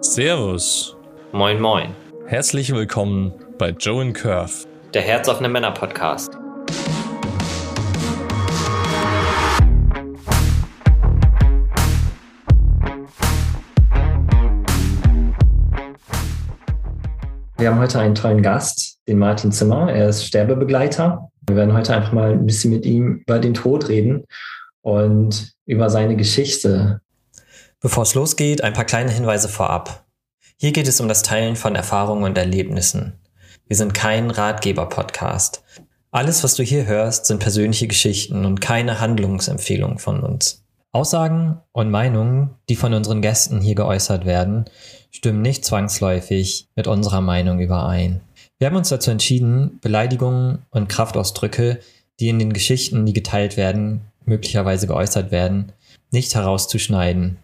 Servus. Moin, moin. Herzlich willkommen bei Joe and Curve. Der Herzoffene Männer Podcast. Wir haben heute einen tollen Gast, den Martin Zimmer. Er ist Sterbebegleiter. Wir werden heute einfach mal ein bisschen mit ihm über den Tod reden und über seine Geschichte. Bevor es losgeht, ein paar kleine Hinweise vorab. Hier geht es um das Teilen von Erfahrungen und Erlebnissen. Wir sind kein Ratgeber-Podcast. Alles, was du hier hörst, sind persönliche Geschichten und keine Handlungsempfehlungen von uns. Aussagen und Meinungen, die von unseren Gästen hier geäußert werden, stimmen nicht zwangsläufig mit unserer Meinung überein. Wir haben uns dazu entschieden, Beleidigungen und Kraftausdrücke, die in den Geschichten, die geteilt werden, möglicherweise geäußert werden, nicht herauszuschneiden.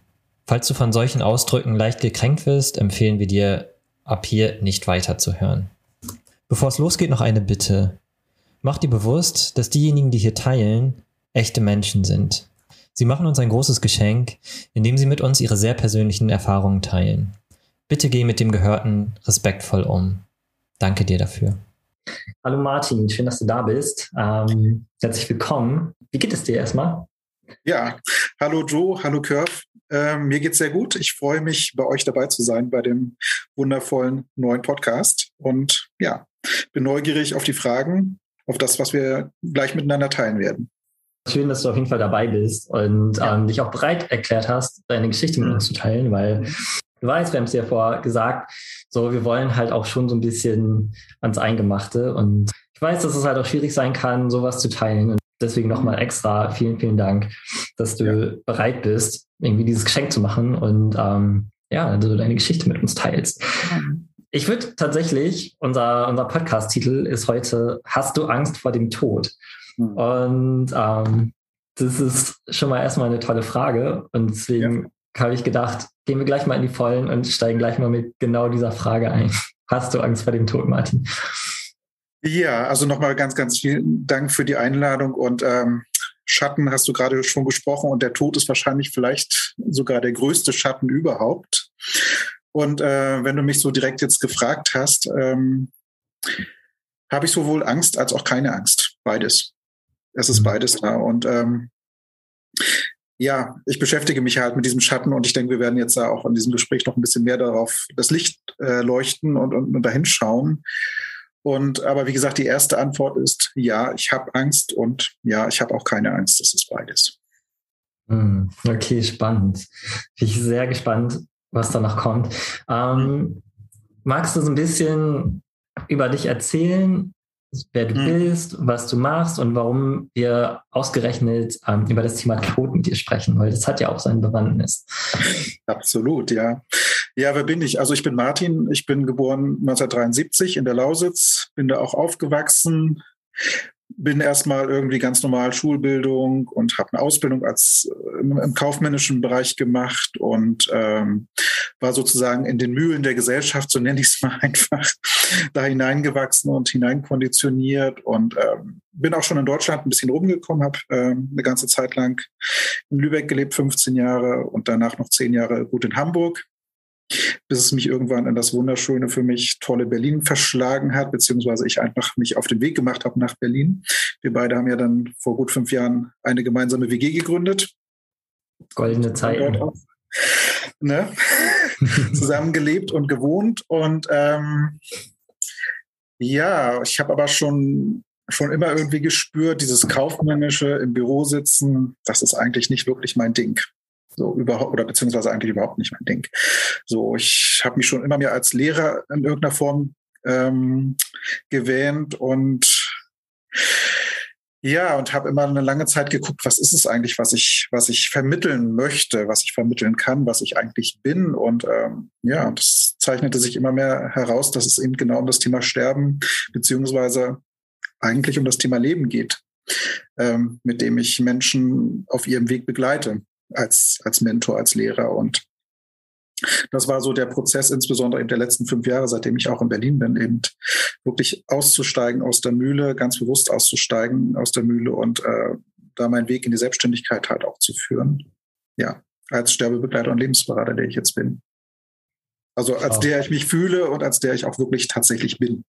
Falls du von solchen Ausdrücken leicht gekränkt wirst, empfehlen wir dir, ab hier nicht weiterzuhören. Bevor es losgeht, noch eine Bitte. Mach dir bewusst, dass diejenigen, die hier teilen, echte Menschen sind. Sie machen uns ein großes Geschenk, indem sie mit uns ihre sehr persönlichen Erfahrungen teilen. Bitte geh mit dem Gehörten respektvoll um. Danke dir dafür. Hallo Martin, schön, dass du da bist. Ähm, herzlich willkommen. Wie geht es dir erstmal? Ja, hallo Joe, hallo Curve. Ähm, mir geht's sehr gut. Ich freue mich, bei euch dabei zu sein bei dem wundervollen neuen Podcast. Und ja, bin neugierig auf die Fragen, auf das, was wir gleich miteinander teilen werden. Schön, dass du auf jeden Fall dabei bist und ja. ähm, dich auch bereit erklärt hast, deine Geschichte mit uns zu teilen, weil du weißt, wir haben es ja vorher gesagt, so wir wollen halt auch schon so ein bisschen ans Eingemachte und ich weiß, dass es halt auch schwierig sein kann, sowas zu teilen. Und deswegen nochmal extra vielen, vielen Dank, dass du ja. bereit bist, irgendwie dieses Geschenk zu machen und ähm, ja, dass du deine Geschichte mit uns teilst. Ich würde tatsächlich, unser, unser Podcast-Titel ist heute Hast du Angst vor dem Tod? Mhm. Und ähm, das ist schon mal erstmal eine tolle Frage. Und deswegen ja. habe ich gedacht, gehen wir gleich mal in die Vollen und steigen gleich mal mit genau dieser Frage ein. Hast du Angst vor dem Tod, Martin? Ja, also nochmal ganz, ganz vielen Dank für die Einladung und ähm, Schatten hast du gerade schon gesprochen und der Tod ist wahrscheinlich vielleicht sogar der größte Schatten überhaupt. Und äh, wenn du mich so direkt jetzt gefragt hast, ähm, habe ich sowohl Angst als auch keine Angst. Beides. Es ist mhm. beides da. Und ähm, ja, ich beschäftige mich halt mit diesem Schatten und ich denke, wir werden jetzt da auch in diesem Gespräch noch ein bisschen mehr darauf das Licht äh, leuchten und, und, und dahin schauen. Und aber wie gesagt, die erste Antwort ist ja, ich habe Angst und ja, ich habe auch keine Angst. Das ist beides. Hm, okay, spannend. Bin ich sehr gespannt, was da noch kommt. Ähm, magst du so ein bisschen über dich erzählen, wer du mhm. bist, was du machst und warum wir ausgerechnet ähm, über das Thema Tod mit dir sprechen, weil das hat ja auch seine Bewandtnis. Absolut, ja. Ja, wer bin ich? Also ich bin Martin, ich bin geboren 1973 in der Lausitz, bin da auch aufgewachsen, bin erstmal irgendwie ganz normal Schulbildung und habe eine Ausbildung als äh, im, im, kaufmännischen Bereich gemacht und ähm, war sozusagen in den Mühlen der Gesellschaft, so nenne ich es mal einfach, da hineingewachsen und hineinkonditioniert und ähm, bin auch schon in Deutschland ein bisschen rumgekommen, habe ähm, eine ganze Zeit lang in Lübeck gelebt, 15 Jahre und danach noch zehn Jahre gut in Hamburg bis es mich irgendwann in das wunderschöne, für mich tolle Berlin verschlagen hat, beziehungsweise ich einfach mich auf den Weg gemacht habe nach Berlin. Wir beide haben ja dann vor gut fünf Jahren eine gemeinsame WG gegründet. Goldene Zeiten. Ne? Zusammengelebt und gewohnt. Und ähm, ja, ich habe aber schon schon immer irgendwie gespürt, dieses kaufmännische im Büro sitzen, das ist eigentlich nicht wirklich mein Ding. So überhaupt oder beziehungsweise eigentlich überhaupt nicht mein Ding. So, ich habe mich schon immer mehr als Lehrer in irgendeiner Form ähm, gewähnt und ja, und habe immer eine lange Zeit geguckt, was ist es eigentlich, was ich, was ich vermitteln möchte, was ich vermitteln kann, was ich eigentlich bin. Und ähm, ja, das zeichnete sich immer mehr heraus, dass es eben genau um das Thema Sterben beziehungsweise eigentlich um das Thema Leben geht, ähm, mit dem ich Menschen auf ihrem Weg begleite als, als Mentor, als Lehrer. Und das war so der Prozess, insbesondere in der letzten fünf Jahre, seitdem ich auch in Berlin bin, eben wirklich auszusteigen aus der Mühle, ganz bewusst auszusteigen aus der Mühle und äh, da meinen Weg in die Selbstständigkeit halt auch zu führen. Ja, als Sterbebegleiter und Lebensberater, der ich jetzt bin. Also als der ich mich fühle und als der ich auch wirklich tatsächlich bin.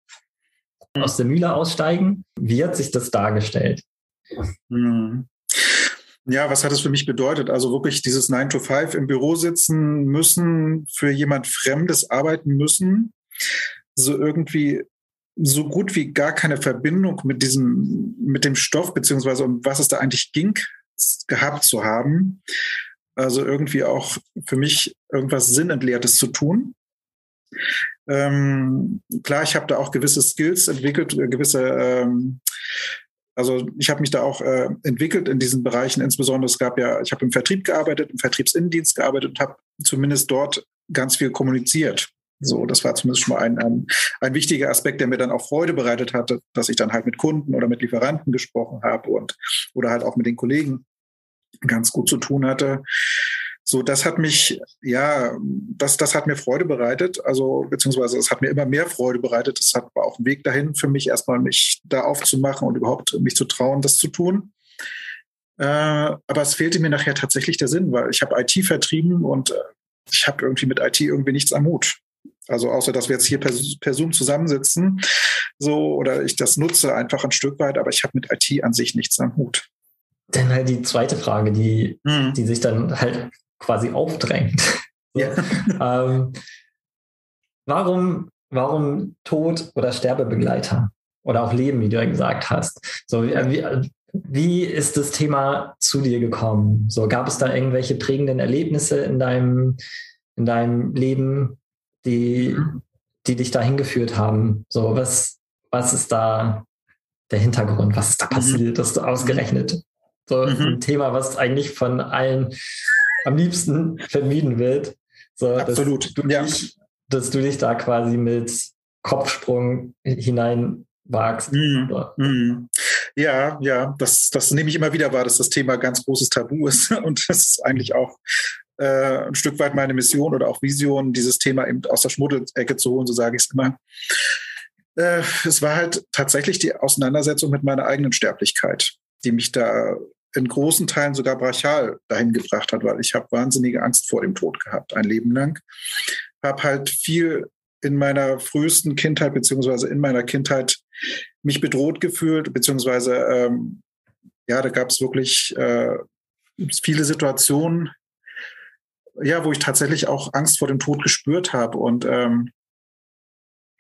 Aus der Mühle aussteigen, wie hat sich das dargestellt? Hm. Ja, was hat es für mich bedeutet? Also wirklich dieses 9 to 5 im Büro sitzen müssen, für jemand Fremdes arbeiten müssen, so irgendwie so gut wie gar keine Verbindung mit diesem, mit dem Stoff, beziehungsweise um was es da eigentlich ging, gehabt zu haben. Also irgendwie auch für mich irgendwas Sinnentleertes zu tun. Ähm, klar, ich habe da auch gewisse Skills entwickelt, äh, gewisse, ähm, also ich habe mich da auch äh, entwickelt in diesen Bereichen. Insbesondere es gab ja, ich habe im Vertrieb gearbeitet, im Vertriebsinnendienst gearbeitet und habe zumindest dort ganz viel kommuniziert. So, das war zumindest schon mal ein, ein, ein wichtiger Aspekt, der mir dann auch Freude bereitet hatte, dass ich dann halt mit Kunden oder mit Lieferanten gesprochen habe und oder halt auch mit den Kollegen ganz gut zu tun hatte. So, das hat mich, ja, das, das hat mir Freude bereitet. Also, beziehungsweise es hat mir immer mehr Freude bereitet. Es hat auch ein Weg dahin für mich, erstmal mich da aufzumachen und überhaupt mich zu trauen, das zu tun. Äh, aber es fehlte mir nachher tatsächlich der Sinn, weil ich habe IT vertrieben und äh, ich habe irgendwie mit IT irgendwie nichts am Hut. Also außer dass wir jetzt hier per, per Zoom zusammensitzen, so oder ich das nutze einfach ein Stück weit, aber ich habe mit IT an sich nichts am Hut. Dann halt die zweite Frage, die, mhm. die sich dann halt quasi aufdrängt. Ja. ähm, warum, warum Tod oder Sterbebegleiter? Oder auch Leben, wie du ja gesagt hast. So, wie, wie ist das Thema zu dir gekommen? So, gab es da irgendwelche prägenden Erlebnisse in deinem, in deinem Leben, die, mhm. die dich dahin geführt haben? So, was, was ist da der Hintergrund? Was ist da mhm. passiert, dass du ausgerechnet so mhm. ein Thema, was eigentlich von allen am liebsten vermieden wird. So, Absolut. Dass du, ja. dich, dass du dich da quasi mit Kopfsprung hinein wagst. Mm, mm. Ja, ja, das, das nehme ich immer wieder wahr, dass das Thema ganz großes Tabu ist. Und das ist eigentlich auch äh, ein Stück weit meine Mission oder auch Vision, dieses Thema eben aus der Schmuddelecke zu holen, so sage ich es immer. Äh, es war halt tatsächlich die Auseinandersetzung mit meiner eigenen Sterblichkeit, die mich da in großen Teilen sogar brachial dahin gebracht hat, weil ich habe wahnsinnige Angst vor dem Tod gehabt, ein Leben lang. Habe halt viel in meiner frühesten Kindheit beziehungsweise in meiner Kindheit mich bedroht gefühlt, beziehungsweise ähm, ja, da gab es wirklich äh, viele Situationen, ja, wo ich tatsächlich auch Angst vor dem Tod gespürt habe und ähm,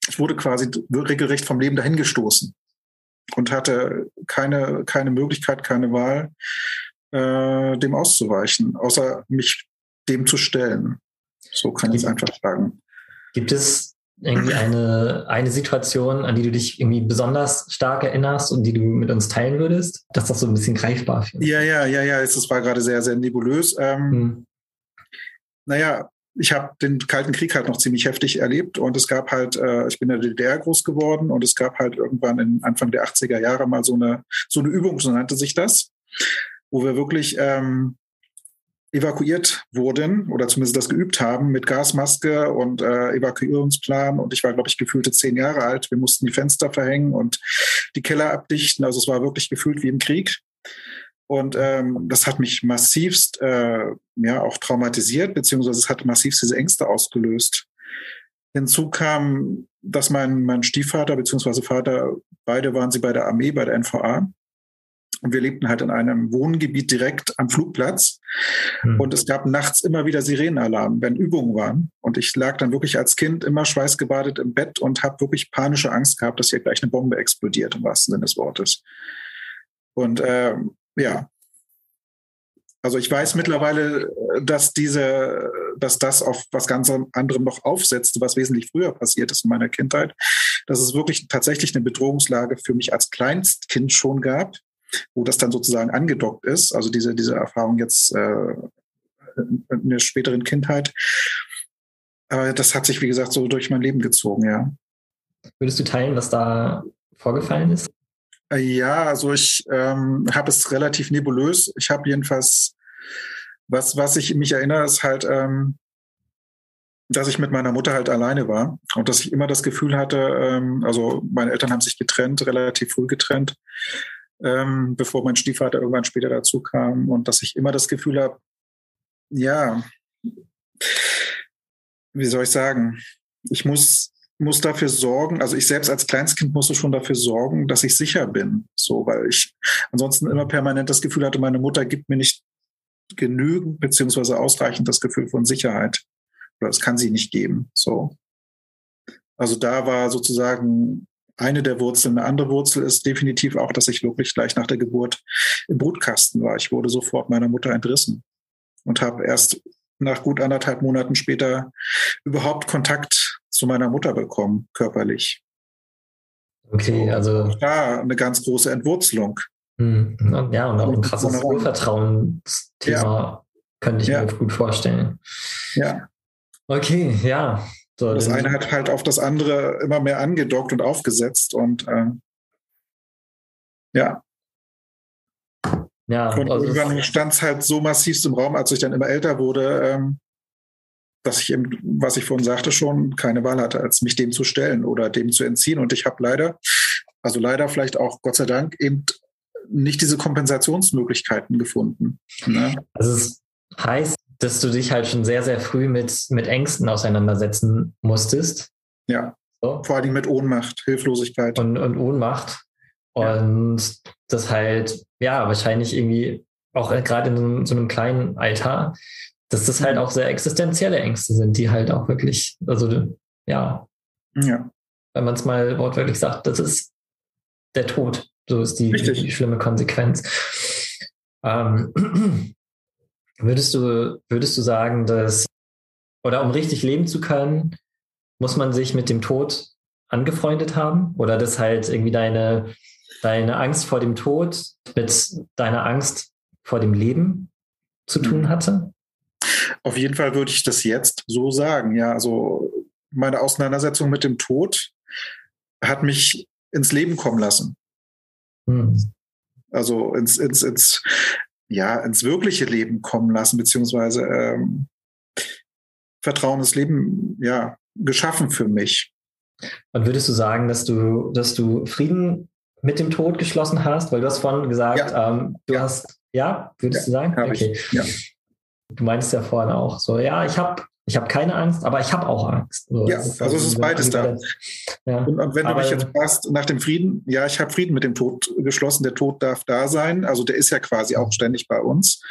ich wurde quasi regelrecht vom Leben dahingestoßen und hatte keine, keine Möglichkeit, keine Wahl, äh, dem auszuweichen, außer mich dem zu stellen. So kann ich es einfach sagen. Gibt es irgendwie eine, eine Situation, an die du dich irgendwie besonders stark erinnerst und die du mit uns teilen würdest? Das ist doch so ein bisschen greifbar. Für Ja, ja, ja, ja. Es war gerade sehr, sehr nebulös. Ähm, hm. Naja, ich habe den Kalten Krieg halt noch ziemlich heftig erlebt und es gab halt, äh, ich bin in der DDR groß geworden und es gab halt irgendwann in Anfang der 80er Jahre mal so eine, so eine Übung, so nannte sich das, wo wir wirklich ähm, evakuiert wurden oder zumindest das geübt haben mit Gasmaske und äh, Evakuierungsplan. Und ich war, glaube ich, gefühlte zehn Jahre alt. Wir mussten die Fenster verhängen und die Keller abdichten. Also es war wirklich gefühlt wie im Krieg. Und ähm, das hat mich massivst äh, ja auch traumatisiert, beziehungsweise es hat massivst diese Ängste ausgelöst. Hinzu kam, dass mein, mein Stiefvater beziehungsweise Vater, beide waren sie bei der Armee, bei der NVA. Und wir lebten halt in einem Wohngebiet direkt am Flugplatz. Mhm. Und es gab nachts immer wieder Sirenenalarm, wenn Übungen waren. Und ich lag dann wirklich als Kind immer schweißgebadet im Bett und habe wirklich panische Angst gehabt, dass hier gleich eine Bombe explodiert, im wahrsten Sinne des Wortes. Und ähm, ja. Also ich weiß mittlerweile, dass diese, dass das auf was ganz anderem noch aufsetzt, was wesentlich früher passiert ist in meiner Kindheit. Dass es wirklich tatsächlich eine Bedrohungslage für mich als Kleinstkind schon gab, wo das dann sozusagen angedockt ist. Also diese, diese Erfahrung jetzt äh, in der späteren Kindheit. Aber das hat sich, wie gesagt, so durch mein Leben gezogen, ja. Würdest du teilen, was da vorgefallen ist? Ja, also ich ähm, habe es relativ nebulös. Ich habe jedenfalls, was, was ich mich erinnere, ist halt, ähm, dass ich mit meiner Mutter halt alleine war und dass ich immer das Gefühl hatte, ähm, also meine Eltern haben sich getrennt, relativ früh getrennt, ähm, bevor mein Stiefvater irgendwann später dazu kam und dass ich immer das Gefühl habe, ja, wie soll ich sagen, ich muss, muss dafür sorgen, also ich selbst als Kleinstkind musste schon dafür sorgen, dass ich sicher bin. So, weil ich ansonsten immer permanent das Gefühl hatte, meine Mutter gibt mir nicht genügend beziehungsweise ausreichend das Gefühl von Sicherheit. Oder das kann sie nicht geben. So. Also da war sozusagen eine der Wurzeln. Eine andere Wurzel ist definitiv auch, dass ich wirklich gleich nach der Geburt im Brutkasten war. Ich wurde sofort meiner Mutter entrissen und habe erst nach gut anderthalb Monaten später überhaupt Kontakt zu meiner Mutter bekommen, körperlich. Okay, also. Da eine ganz große Entwurzelung. Hm, ja, und auch ein krasses Urvertrauensthema ja. könnte ich ja. mir gut vorstellen. Ja. Okay, ja. So, das eine hat halt auf das andere immer mehr angedockt und aufgesetzt und äh, ja. Ja, und also irgendwann stand es halt so massiv im Raum, als ich dann immer älter wurde, ähm, dass ich eben, was ich vorhin sagte, schon keine Wahl hatte, als mich dem zu stellen oder dem zu entziehen. Und ich habe leider, also leider vielleicht auch Gott sei Dank, eben nicht diese Kompensationsmöglichkeiten gefunden. Ne? Also es heißt, dass du dich halt schon sehr, sehr früh mit, mit Ängsten auseinandersetzen musstest. Ja. So. Vor allem mit Ohnmacht, Hilflosigkeit. Und, und Ohnmacht. Und ja. das halt, ja, wahrscheinlich irgendwie auch gerade in so, so, einem kleinen Alter, dass das halt auch sehr existenzielle Ängste sind, die halt auch wirklich, also ja, ja. wenn man es mal wortwörtlich sagt, das ist der Tod. So ist die, die schlimme Konsequenz. Ähm, würdest du, würdest du sagen, dass, oder um richtig leben zu können, muss man sich mit dem Tod angefreundet haben? Oder dass halt irgendwie deine, deine Angst vor dem Tod mit deiner Angst vor dem Leben zu tun mhm. hatte? Auf jeden Fall würde ich das jetzt so sagen. Ja, also meine Auseinandersetzung mit dem Tod hat mich ins Leben kommen lassen. Hm. Also ins, ins, ins, ja, ins wirkliche Leben kommen lassen, beziehungsweise ähm, vertrauendes Leben ja, geschaffen für mich. Und würdest du sagen, dass du, dass du Frieden mit dem Tod geschlossen hast? Weil du hast vorhin gesagt, ja. ähm, du ja. hast, ja, würdest ja, du sagen? Okay. Ich, ja. Du meinst ja vorhin auch so, ja, ich habe ich habe keine Angst, aber ich habe auch Angst. So, ja, also es ist beides da. Ja. Und, wenn aber, du mich jetzt fragst nach dem Frieden, ja, ich habe Frieden mit dem Tod geschlossen. Der Tod darf da sein. Also der ist ja quasi auch ständig bei uns.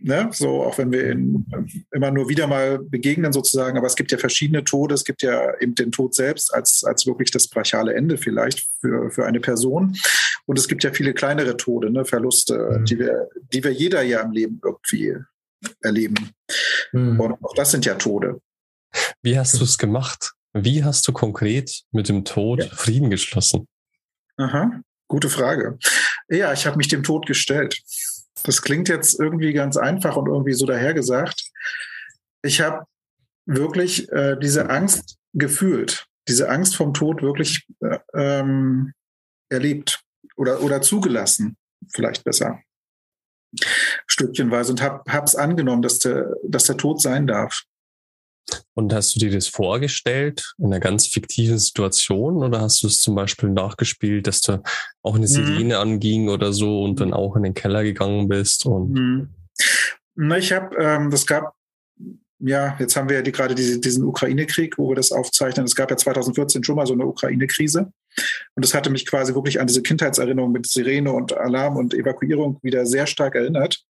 Ne? So, auch wenn wir ihn immer nur wieder mal begegnen sozusagen, aber es gibt ja verschiedene Tode. Es gibt ja eben den Tod selbst als, als wirklich das brachiale Ende vielleicht für, für eine Person. Und es gibt ja viele kleinere Tode, ne? Verluste, mhm. die wir, die wir jeder ja im Leben irgendwie erleben. Mhm. Und auch das sind ja Tode. Wie hast du es gemacht? Wie hast du konkret mit dem Tod ja. Frieden geschlossen? Aha, gute Frage. Ja, ich habe mich dem Tod gestellt. Das klingt jetzt irgendwie ganz einfach und irgendwie so dahergesagt. Ich habe wirklich äh, diese Angst gefühlt, diese Angst vom Tod wirklich äh, ähm, erlebt oder, oder zugelassen, vielleicht besser stückchenweise und habe es angenommen, dass der, dass der Tod sein darf. Und hast du dir das vorgestellt in einer ganz fiktiven Situation oder hast du es zum Beispiel nachgespielt, dass du auch eine mhm. Sirene mhm. anging oder so und dann auch in den Keller gegangen bist? Und mhm. ich habe, ähm, das gab ja, jetzt haben wir ja die, gerade diese, diesen Ukraine-Krieg, wo wir das aufzeichnen. Es gab ja 2014 schon mal so eine Ukraine-Krise. Und das hatte mich quasi wirklich an diese Kindheitserinnerung mit Sirene und Alarm und Evakuierung wieder sehr stark erinnert.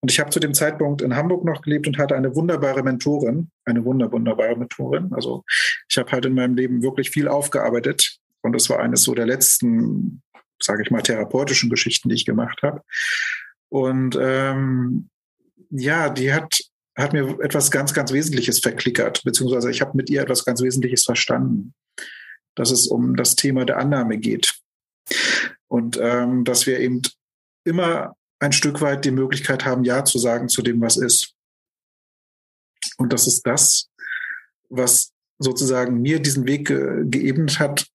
Und ich habe zu dem Zeitpunkt in Hamburg noch gelebt und hatte eine wunderbare Mentorin, eine wunder, wunderbare Mentorin. Also ich habe halt in meinem Leben wirklich viel aufgearbeitet. Und das war eines so der letzten, sage ich mal, therapeutischen Geschichten, die ich gemacht habe. Und ähm, ja, die hat hat mir etwas ganz, ganz Wesentliches verklickert, beziehungsweise ich habe mit ihr etwas ganz Wesentliches verstanden, dass es um das Thema der Annahme geht und ähm, dass wir eben immer ein Stück weit die Möglichkeit haben, Ja zu sagen zu dem, was ist. Und das ist das, was sozusagen mir diesen Weg ge geebnet hat,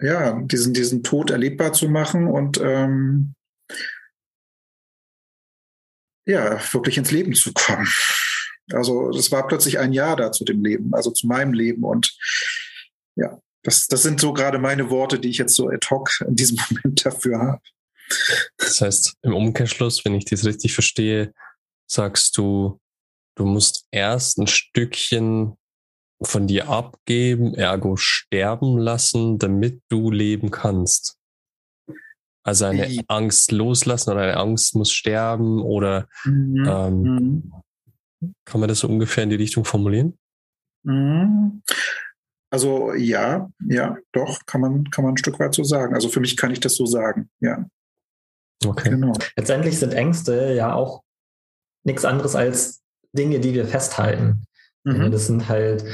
ja, diesen, diesen Tod erlebbar zu machen und ähm, ja, wirklich ins Leben zu kommen. Also das war plötzlich ein Jahr da zu dem Leben, also zu meinem Leben. Und ja, das, das sind so gerade meine Worte, die ich jetzt so ad hoc in diesem Moment dafür habe. Das heißt, im Umkehrschluss, wenn ich das richtig verstehe, sagst du, du musst erst ein Stückchen von dir abgeben, ergo sterben lassen, damit du leben kannst. Also eine Wie? Angst loslassen oder eine Angst muss sterben oder Mhm. ähm, Mhm. kann man das so ungefähr in die Richtung formulieren? Mhm. Also ja, ja, doch, kann man, kann man ein Stück weit so sagen. Also für mich kann ich das so sagen, ja, Okay. genau. Letztendlich sind Ängste ja auch nichts anderes als Dinge, die wir festhalten. Mhm. Das sind halt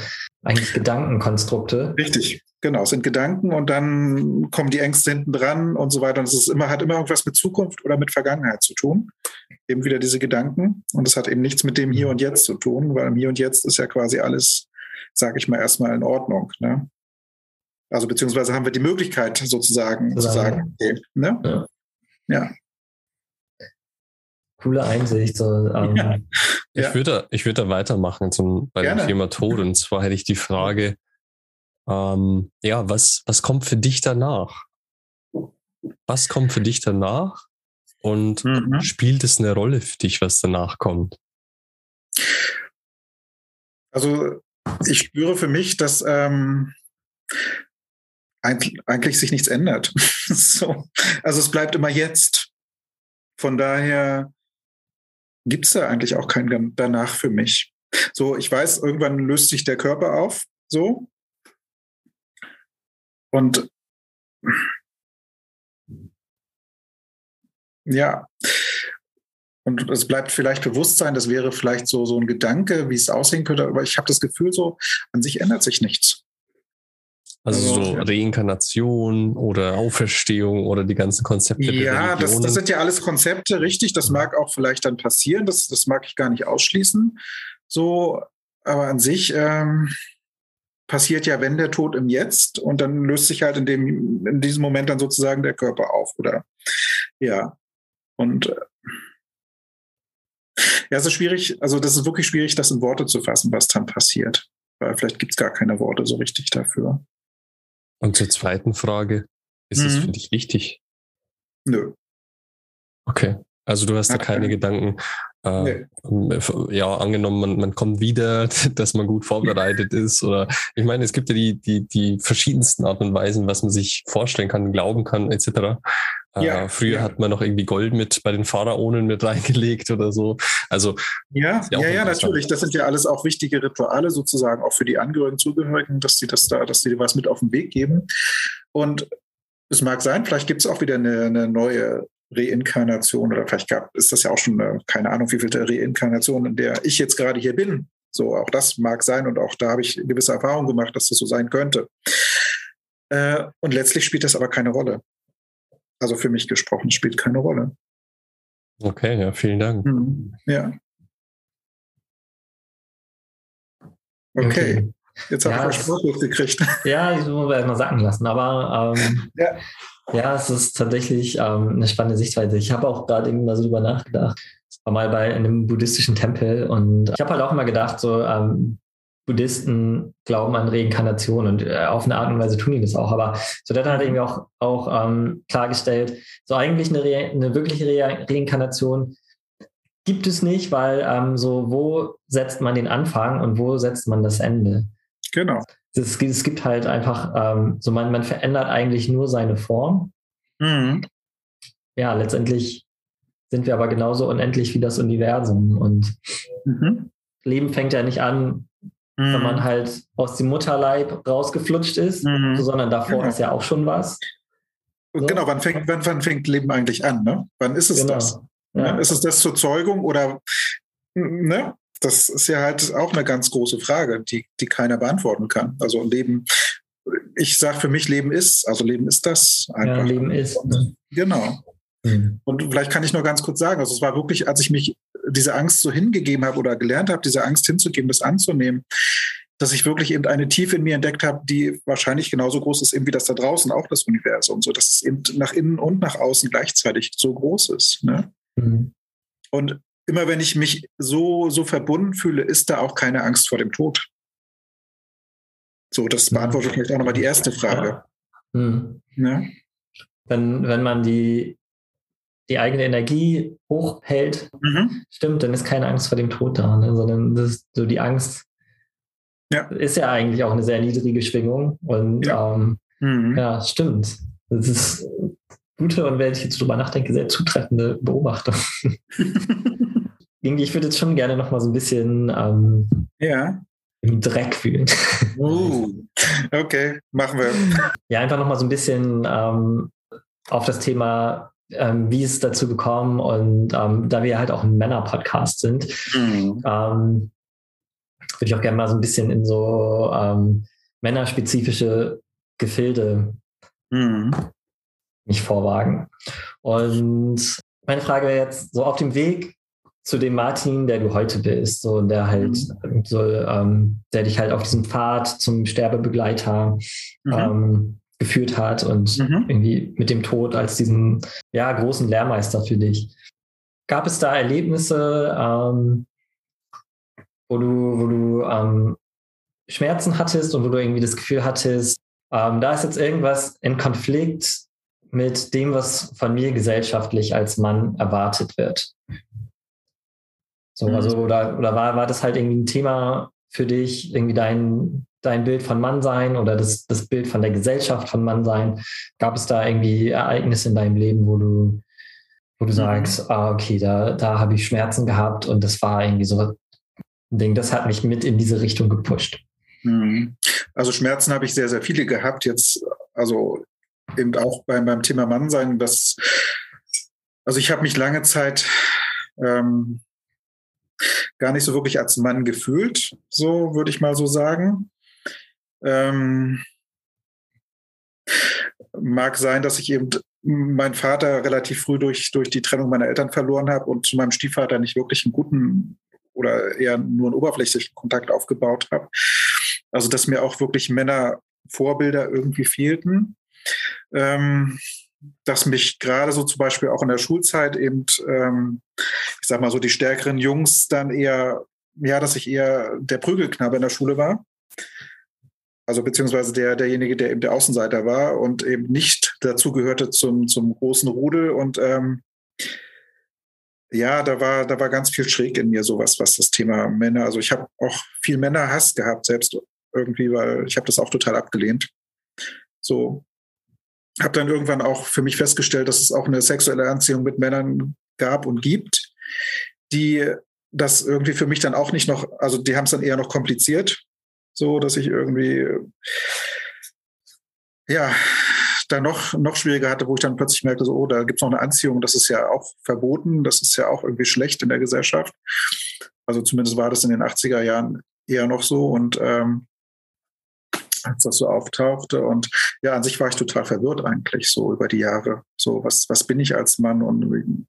eigentlich Gedankenkonstrukte. Richtig, genau. Es sind Gedanken und dann kommen die Ängste hinten dran und so weiter. Und es ist immer, hat immer irgendwas mit Zukunft oder mit Vergangenheit zu tun. Eben wieder diese Gedanken. Und es hat eben nichts mit dem Hier und Jetzt zu tun, weil im Hier und Jetzt ist ja quasi alles, sage ich mal, erstmal in Ordnung. Ne? Also beziehungsweise haben wir die Möglichkeit sozusagen zu sagen, okay, ne? Ja. Ja. Coole Einsicht. So, ähm, Ja. Ich Ja. würde, ich würde da weitermachen zum, bei Gerne. dem Thema Tod. Und zwar hätte ich die Frage, ähm, ja, was, was kommt für dich danach? Was kommt für dich danach? Und Mhm. spielt es eine Rolle für dich, was danach kommt? Also ich spüre für mich, dass ähm, eigentlich, sich nichts ändert. so. Also es bleibt immer jetzt. Von daher gibt es da eigentlich auch kein danach für mich. So, ich weiß, irgendwann löst sich der Körper auf, so. Und ja, und es bleibt vielleicht Bewusstsein, das wäre vielleicht so, so ein Gedanke, wie es aussehen könnte, aber ich habe das Gefühl, so an sich ändert sich nichts. Also Also, so ja. Reinkarnation oder Auferstehung oder die ganzen Konzepte Ja, das, das sind ja alles Konzepte, richtig. Das mag auch vielleicht dann passieren, das, das mag ich gar nicht ausschließen. So, aber an sich ähm, passiert ja, wenn der Tod im Jetzt und dann löst sich halt in, dem, in diesem Moment dann sozusagen der Körper auf, oder? Ja. Und äh, ja, es ist schwierig, also das ist wirklich schwierig, das in Worte zu fassen, was dann passiert. Weil vielleicht gibt es gar keine Worte so richtig dafür. Und zur zweiten Frage, ist es Mhm. für dich wichtig? Nö. Okay. Also du hast da Okay. keine Gedanken. Äh, Ja, angenommen, man, man kommt wieder, dass man gut vorbereitet ist. Oder ich meine, es gibt ja die, die, die verschiedensten Arten und Weisen, was man sich vorstellen kann, glauben kann, etc. Äh, Ja, früher ja. hat man noch irgendwie Gold mit bei den Pharaonen mit reingelegt oder so. Also Ja, ja ja, natürlich. Das sind ja alles auch wichtige Rituale sozusagen, auch für die Angehörigen, Zugehörigen, dass sie das da, dass sie was mit auf den Weg geben. Und es mag sein, vielleicht gibt es auch wieder eine, eine neue Reinkarnation oder vielleicht gab, ist das ja auch schon eine, keine Ahnung, wie viel Reinkarnation, in der ich jetzt gerade hier bin. So, auch das mag sein und auch da habe ich gewisse Erfahrungen gemacht, dass das so sein könnte. Äh, und letztlich spielt das aber keine Rolle. Also für mich gesprochen spielt keine Rolle. okay, ja, vielen Dank. Mhm. Ja. Okay, jetzt habe Ja, ich Spruch gekriegt. Ja, ich muss erst mal sacken lassen, aber ähm, Ja. ja. es ist tatsächlich ähm, eine spannende Sichtweise. Ich habe auch gerade irgendwie mal so drüber nachgedacht. Ich war mal bei einem buddhistischen Tempel und ich habe halt auch immer gedacht, so ähm, Buddhisten glauben an Reinkarnation und äh, auf eine Art und Weise tun die das auch. Aber so der hat irgendwie auch, auch ähm, klargestellt, so eigentlich eine, Re eine wirkliche Re Reinkarnation gibt es nicht, weil ähm, so wo setzt man den Anfang und wo setzt man das Ende? Genau. es, es gibt halt einfach, ähm, so man, man verändert eigentlich nur seine Form. Mhm. Ja, letztendlich sind wir aber genauso unendlich wie das Universum. Und Mhm. Leben fängt ja nicht an, wenn man halt aus dem Mutterleib rausgeflutscht ist, Mhm. sondern davor Genau. ist ja auch schon was. So. Genau, wann fängt, wann, wann fängt Leben eigentlich an? Ne? Wann ist es das? Genau. Ja. Ist es das zur Zeugung oder ne? Das ist ja halt auch eine ganz große Frage, die, die keiner beantworten kann. Also Leben, ich sage für mich, Leben ist, also Leben ist das einfach. ja, Leben ist. Ne? Genau. Mhm. Und vielleicht kann ich nur ganz kurz sagen, also es war wirklich, als ich mich diese Angst so hingegeben habe oder gelernt habe, diese Angst hinzugeben, das anzunehmen, dass ich wirklich eben eine Tiefe in mir entdeckt habe, die wahrscheinlich genauso groß ist eben wie das da draußen, auch das Universum, so dass es eben nach innen und nach außen gleichzeitig so groß ist. Ne? Mhm. Und immer wenn ich mich so, so verbunden fühle, ist da auch keine Angst vor dem Tod. So, das beantwortet vielleicht auch nochmal die erste Frage. Mhm. Ne? Wenn, wenn man die, die eigene Energie hochhält, Mhm. stimmt, dann ist keine Angst vor dem Tod da, ne? sondern das ist so die Angst, ja. ist ja eigentlich auch eine sehr niedrige Schwingung. Und ja, ähm, mhm. ja stimmt. Das ist gute und wenn ich jetzt drüber nachdenke, sehr zutreffende Beobachtung. Ich würde jetzt schon gerne noch mal so ein bisschen ähm, ja. im Dreck fühlen. Uh, okay, machen wir. Ja, einfach noch mal so ein bisschen ähm, auf das Thema ähm, wie ist es dazu gekommen und ähm, da wir halt auch ein Männer-Podcast sind, mhm. ähm, würde ich auch gerne mal so ein bisschen in so ähm, männerspezifische Gefilde mhm. mich vorwagen. Und meine Frage wäre jetzt so auf dem Weg zu dem Martin, der du heute bist, so der halt mhm. so, ähm, der dich halt auf diesem Pfad zum Sterbebegleiter mhm. ähm, geführt hat und mhm. irgendwie mit dem Tod als diesen ja, großen Lehrmeister für dich. Gab es da Erlebnisse, ähm, wo du, wo du ähm, Schmerzen hattest und wo du irgendwie das Gefühl hattest, ähm, da ist jetzt irgendwas in Konflikt mit dem, was von mir gesellschaftlich als Mann erwartet wird? So, mhm. also, oder, oder war, war das halt irgendwie ein Thema für dich, irgendwie dein, dein Bild von Mannsein oder das, das Bild von der Gesellschaft von Mannsein? Gab es da irgendwie Ereignisse in deinem Leben, wo du, wo du mhm. sagst, ah, okay, da, da habe ich Schmerzen gehabt und das war irgendwie so ein Ding, das hat mich mit in diese Richtung gepusht? Mhm. Also Schmerzen habe ich sehr, sehr viele gehabt. Jetzt, also eben auch beim, beim Thema Mannsein, das, also ich habe mich lange Zeit ähm, gar nicht so wirklich als Mann gefühlt, so würde ich mal so sagen. Ähm, mag sein, dass ich eben meinen Vater relativ früh durch, durch die Trennung meiner Eltern verloren habe und zu meinem Stiefvater nicht wirklich einen guten oder eher nur einen oberflächlichen Kontakt aufgebaut habe. Also dass mir auch wirklich Männer Vorbilder irgendwie fehlten. Ähm, dass mich gerade so zum Beispiel auch in der Schulzeit eben, ähm, ich sag mal so, die stärkeren Jungs dann eher, ja, dass ich eher der Prügelknabe in der Schule war. Also beziehungsweise der, derjenige, der eben der Außenseiter war und eben nicht dazu gehörte zum, zum großen Rudel. Und ähm, ja, da war, da war ganz viel schräg in mir sowas, was das Thema Männer, also ich habe auch viel Männerhass gehabt, selbst irgendwie, weil ich habe das auch total abgelehnt. So, habe dann irgendwann auch für mich festgestellt, dass es auch eine sexuelle Anziehung mit Männern gab und gibt, die das irgendwie für mich dann auch nicht noch, also die haben es dann eher noch kompliziert, so dass ich irgendwie ja da noch, noch schwieriger hatte, wo ich dann plötzlich merkte, so, oh, da gibt es noch eine Anziehung, das ist ja auch verboten, das ist ja auch irgendwie schlecht in der Gesellschaft. Also zumindest war das in den 80er Jahren eher noch so und ähm, als das so auftauchte. Und ja, an sich war ich total verwirrt eigentlich so über die Jahre. So, was, was bin ich als Mann und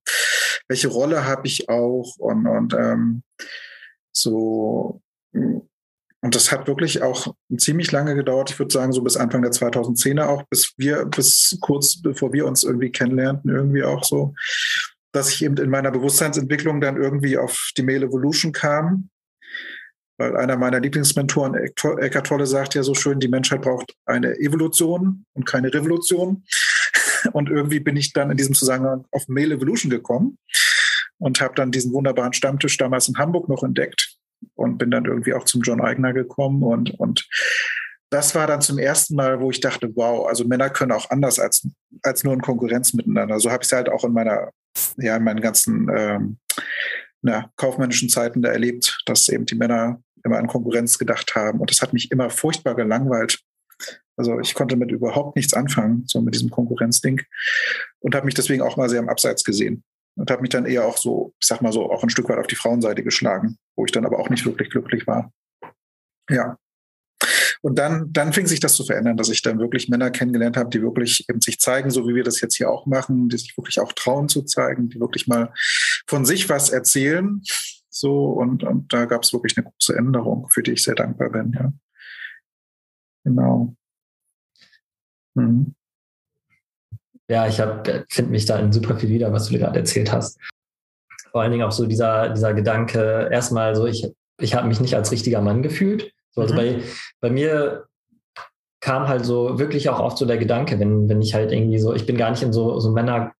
welche Rolle habe ich auch? Und, und ähm, so, und das hat wirklich auch ziemlich lange gedauert. Ich würde sagen, so bis Anfang der 2010er auch, bis wir, bis kurz bevor wir uns irgendwie kennenlernten, irgendwie auch so, dass ich eben in meiner Bewusstseinsentwicklung dann irgendwie auf die Mail Evolution kam weil einer meiner Lieblingsmentoren, Eckhart Tolle, sagt ja so schön, die Menschheit braucht eine Evolution und keine Revolution. Und irgendwie bin ich dann in diesem Zusammenhang auf Mail Evolution gekommen und habe dann diesen wunderbaren Stammtisch damals in Hamburg noch entdeckt und bin dann irgendwie auch zum John Eigner gekommen und, und das war dann zum ersten Mal, wo ich dachte, wow, also Männer können auch anders als, als nur in Konkurrenz miteinander. So habe ich es halt auch in meiner, ja, in meinen ganzen ähm, na, kaufmännischen Zeiten da erlebt, dass eben die Männer immer an Konkurrenz gedacht haben. Und das hat mich immer furchtbar gelangweilt. Also ich konnte mit überhaupt nichts anfangen, so mit diesem Konkurrenzding. Und habe mich deswegen auch mal sehr im Abseits gesehen. Und habe mich dann eher auch so, ich sag mal so, auch ein Stück weit auf die Frauenseite geschlagen, wo ich dann aber auch nicht wirklich glücklich war. Ja. Und dann, dann fing sich das zu verändern, dass ich dann wirklich Männer kennengelernt habe, die wirklich eben sich zeigen, so wie wir das jetzt hier auch machen, die sich wirklich auch trauen zu zeigen, die wirklich mal von sich was erzählen so, und, und da gab es wirklich eine große Änderung, für die ich sehr dankbar bin, ja. Genau. Mhm. Ja, ich finde mich da in super viel wieder, was du gerade erzählt hast. Vor allen Dingen auch so dieser, dieser Gedanke, erstmal so, ich, ich habe mich nicht als richtiger Mann gefühlt. So, also mhm. bei, bei mir kam halt so wirklich auch oft so der Gedanke, wenn, wenn ich halt irgendwie so, ich bin gar nicht in so, so Männer,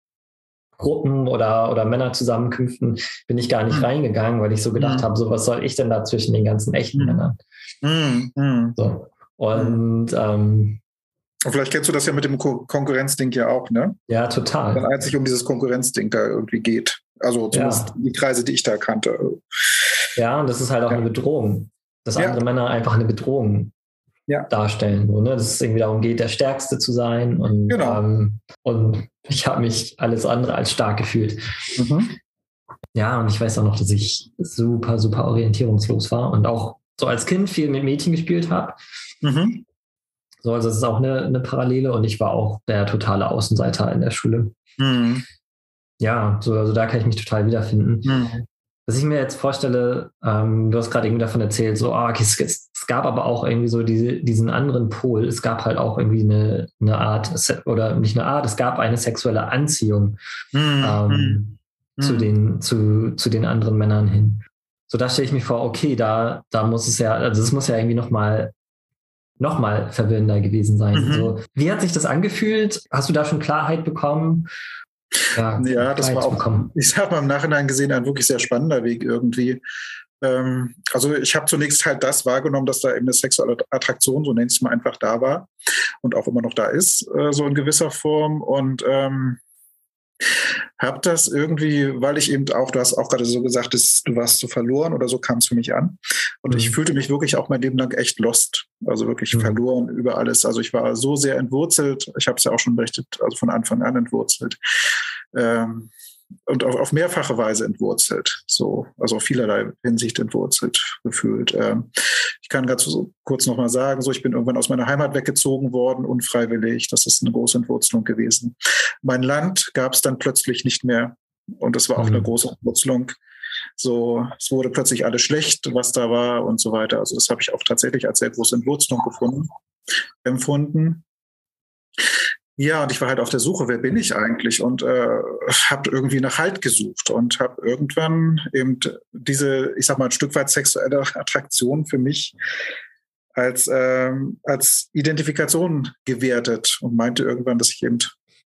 Gruppen oder, oder Männerzusammenkünften bin ich gar nicht mhm. reingegangen, weil ich so gedacht mhm. habe, so was soll ich denn da zwischen den ganzen echten mhm. Männern? Mhm. Mhm. So. Und ähm, Und vielleicht kennst du das ja mit dem Ko Konkurrenzding ja auch, ne? ja, total. als sich um dieses Konkurrenzding da irgendwie geht. Also zumindest die Kreise, die ich da kannte. Ja, und das ist halt auch Ja. eine Bedrohung, dass Ja. andere Männer einfach eine Bedrohung Ja. darstellen. So, ne? Dass es irgendwie darum geht, der Stärkste zu sein. Und, Genau. ähm, und ich habe mich alles andere als stark gefühlt. Mhm. Ja, und ich weiß auch noch, dass ich super, super orientierungslos war und auch so als Kind viel mit Mädchen gespielt habe. Mhm. So, also das ist auch eine, eine Parallele und ich war auch der totale Außenseiter in der Schule. Mhm. Ja, so, also da kann ich mich total wiederfinden. Mhm. Was ich mir jetzt vorstelle, ähm, du hast gerade irgendwie davon erzählt, so, ah, okay, es, es gab aber auch irgendwie so diese, diesen anderen Pol. Es gab halt auch irgendwie eine, eine Art, oder nicht eine Art, es gab eine sexuelle Anziehung Mhm. ähm, zu, Mhm. den, zu, zu den anderen Männern hin. So, da stelle ich mir vor, okay, da, da muss es ja, also es muss ja irgendwie nochmal noch mal verwirrender gewesen sein. Mhm. So, wie hat sich das angefühlt? Hast du da schon Klarheit bekommen? Ja, das Klarheit war auch- bekommen. ich mal im Nachhinein gesehen ein wirklich sehr spannender Weg irgendwie. Ähm, also ich habe zunächst halt das wahrgenommen, dass da eben eine sexuelle Attraktion, so nenne ich es mal einfach, da war und auch immer noch da ist, äh, so in gewisser Form. Und ähm, habe das irgendwie, weil ich eben auch, du hast auch gerade so gesagt, du warst so verloren oder so kam es für mich an. Und ich Mhm. fühlte mich wirklich auch mein Leben lang echt lost, also wirklich Mhm. verloren über alles. Also ich war so sehr entwurzelt, ich habe es ja auch schon berichtet, also von Anfang an entwurzelt. Ähm, und auf, auf mehrfache Weise entwurzelt, so, also auf vielerlei Hinsicht entwurzelt gefühlt. Ähm, ich kann ganz so kurz nochmal sagen, so, ich bin irgendwann aus meiner Heimat weggezogen worden, unfreiwillig. Das ist eine große Entwurzelung gewesen. Mein Land gab es dann plötzlich nicht mehr. Und das war auch Mhm. eine große Entwurzelung. So, es wurde plötzlich alles schlecht, was da war und so weiter. Also das habe ich auch tatsächlich als sehr große Entwurzelung gefunden, empfunden. Ja, und ich war halt auf der Suche, wer bin ich eigentlich? Und äh, habe irgendwie nach Halt gesucht und habe irgendwann eben diese, ich sag mal, ein Stück weit sexuelle Attraktion für mich als, ähm, als Identifikation gewertet und meinte irgendwann, dass ich eben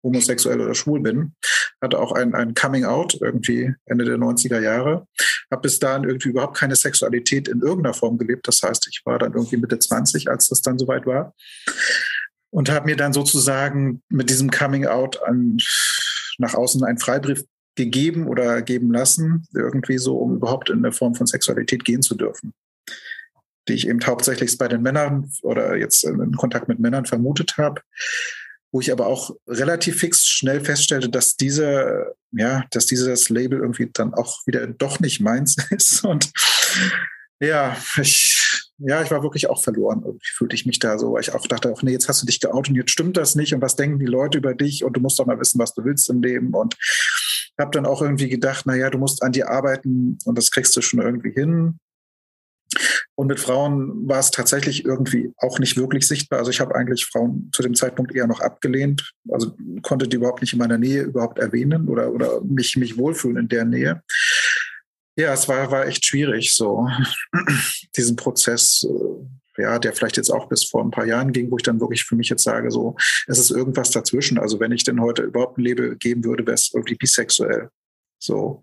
homosexuell oder schwul bin. Hatte auch ein, ein Coming Out irgendwie Ende der 90er Jahre. Habe bis dahin irgendwie überhaupt keine Sexualität in irgendeiner Form gelebt. Das heißt, ich war dann irgendwie Mitte 20, als das dann soweit war und habe mir dann sozusagen mit diesem Coming Out an, nach außen einen Freibrief gegeben oder geben lassen, irgendwie so, um überhaupt in eine Form von Sexualität gehen zu dürfen, die ich eben hauptsächlich bei den Männern oder jetzt in Kontakt mit Männern vermutet habe, wo ich aber auch relativ fix schnell feststellte, dass diese, ja, dass dieses Label irgendwie dann auch wieder doch nicht meins ist. Und ja, ich, ja, ich war wirklich auch verloren. Irgendwie fühlte ich mich da so, weil ich auch dachte, auch, nee, jetzt hast du dich geoutet und jetzt stimmt das nicht und was denken die Leute über dich und du musst doch mal wissen, was du willst im Leben und habe dann auch irgendwie gedacht, na ja, du musst an dir arbeiten und das kriegst du schon irgendwie hin. Und mit Frauen war es tatsächlich irgendwie auch nicht wirklich sichtbar. Also ich habe eigentlich Frauen zu dem Zeitpunkt eher noch abgelehnt. Also konnte die überhaupt nicht in meiner Nähe überhaupt erwähnen oder, oder mich, mich wohlfühlen in der Nähe. Ja, es war, war echt schwierig, so diesen Prozess, äh, ja, der vielleicht jetzt auch bis vor ein paar Jahren ging, wo ich dann wirklich für mich jetzt sage, so, es ist irgendwas dazwischen. Also wenn ich denn heute überhaupt ein Label geben würde, wäre es irgendwie bisexuell. So.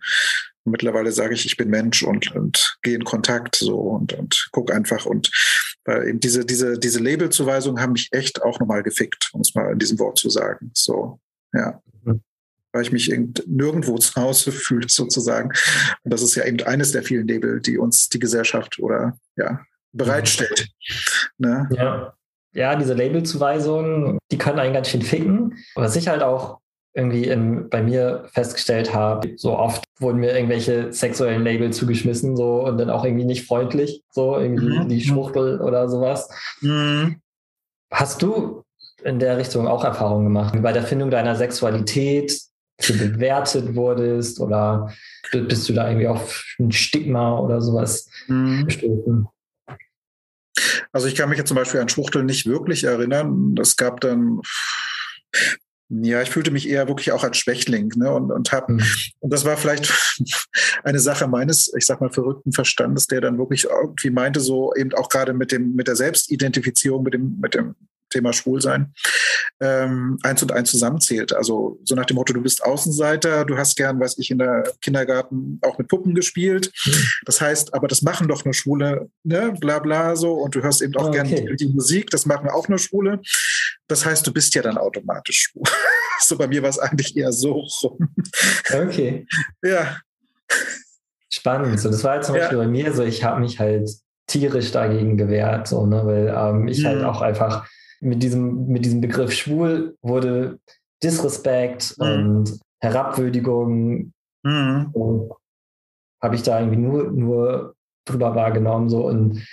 Und mittlerweile sage ich, ich bin Mensch und, und gehe in Kontakt so und, und guck einfach und weil eben diese, diese, diese Labelzuweisungen haben mich echt auch nochmal gefickt, um es mal in diesem Wort zu sagen. So, ja. Mhm. Weil ich mich irgend, nirgendwo zu Hause fühle, sozusagen. Und das ist ja eben eines der vielen Label, die uns die Gesellschaft oder ja bereitstellt. Ne? Ja. Ja, diese Labelzuweisungen, die können einen ganz schön ficken. Was ich halt auch irgendwie in, bei mir festgestellt habe, so oft wurden mir irgendwelche sexuellen Label zugeschmissen, so und dann auch irgendwie nicht freundlich, so irgendwie Mhm. die Schwuchtel oder sowas. Mhm. Hast du in der Richtung auch Erfahrungen gemacht, wie bei der Findung deiner Sexualität du bewertet wurdest oder bist du da irgendwie auf ein Stigma oder sowas Mhm. gestoßen? Also ich kann mich jetzt zum Beispiel an Schwuchtel nicht wirklich erinnern. Es gab dann, ja, ich fühlte mich eher wirklich auch als Schwächling, ne? Und, und hab, Mhm. und das war vielleicht eine Sache meines, ich sag mal, verrückten Verstandes, der dann wirklich irgendwie meinte, so eben auch gerade mit dem, mit der Selbstidentifizierung, mit dem, mit dem Thema Schwulsein, ähm, eins und eins zusammenzählt. Also so nach dem Motto, du bist Außenseiter, du hast gern, weiß ich, in der Kindergarten auch mit Puppen gespielt. Mhm. Das heißt, aber das machen doch nur Schwule, ne, bla bla so. Und du hörst eben auch okay. gern die, die, Musik, das machen auch nur Schwule. Das heißt, du bist ja dann automatisch schwul. so bei mir war es eigentlich eher so rum. Okay. Ja. Spannend. So, das war halt zum Beispiel bei mir so, ich habe mich halt tierisch dagegen gewehrt, so, ne, weil ähm, ich mhm. halt auch einfach mit diesem, mit diesem Begriff schwul wurde Disrespect mhm. und Herabwürdigung mhm. habe ich da irgendwie nur, nur drüber wahrgenommen. So und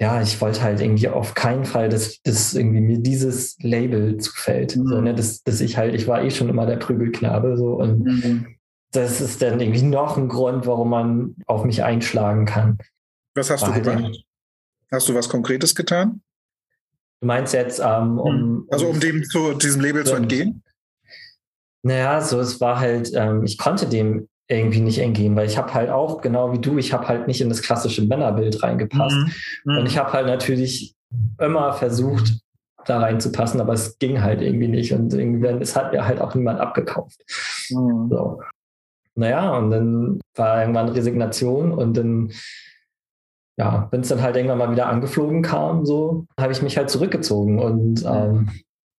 ja, ich wollte halt irgendwie auf keinen Fall, dass, dass irgendwie mir dieses Label zufällt. Mhm. So, ne, dass, dass ich halt, ich war eh schon immer der Prügelknabe so und mhm. das ist dann irgendwie noch ein Grund, warum man auf mich einschlagen kann. Was hast war du halt gemacht? Hast du was Konkretes getan? Du meinst jetzt, ähm, um. Hm. Also um dem zu, diesem Label zu entgehen? Naja, so es war halt, ähm, ich konnte dem irgendwie nicht entgehen, weil ich habe halt auch, genau wie du, ich habe halt nicht in das klassische Männerbild reingepasst. Mhm. Mhm. Und ich habe halt natürlich immer versucht, da reinzupassen, aber es ging halt irgendwie nicht. Und irgendwie, es hat mir halt auch niemand abgekauft. Mhm. So. Naja, und dann war irgendwann Resignation und dann ja, wenn es dann halt irgendwann mal wieder angeflogen kam, so, habe ich mich halt zurückgezogen und ähm,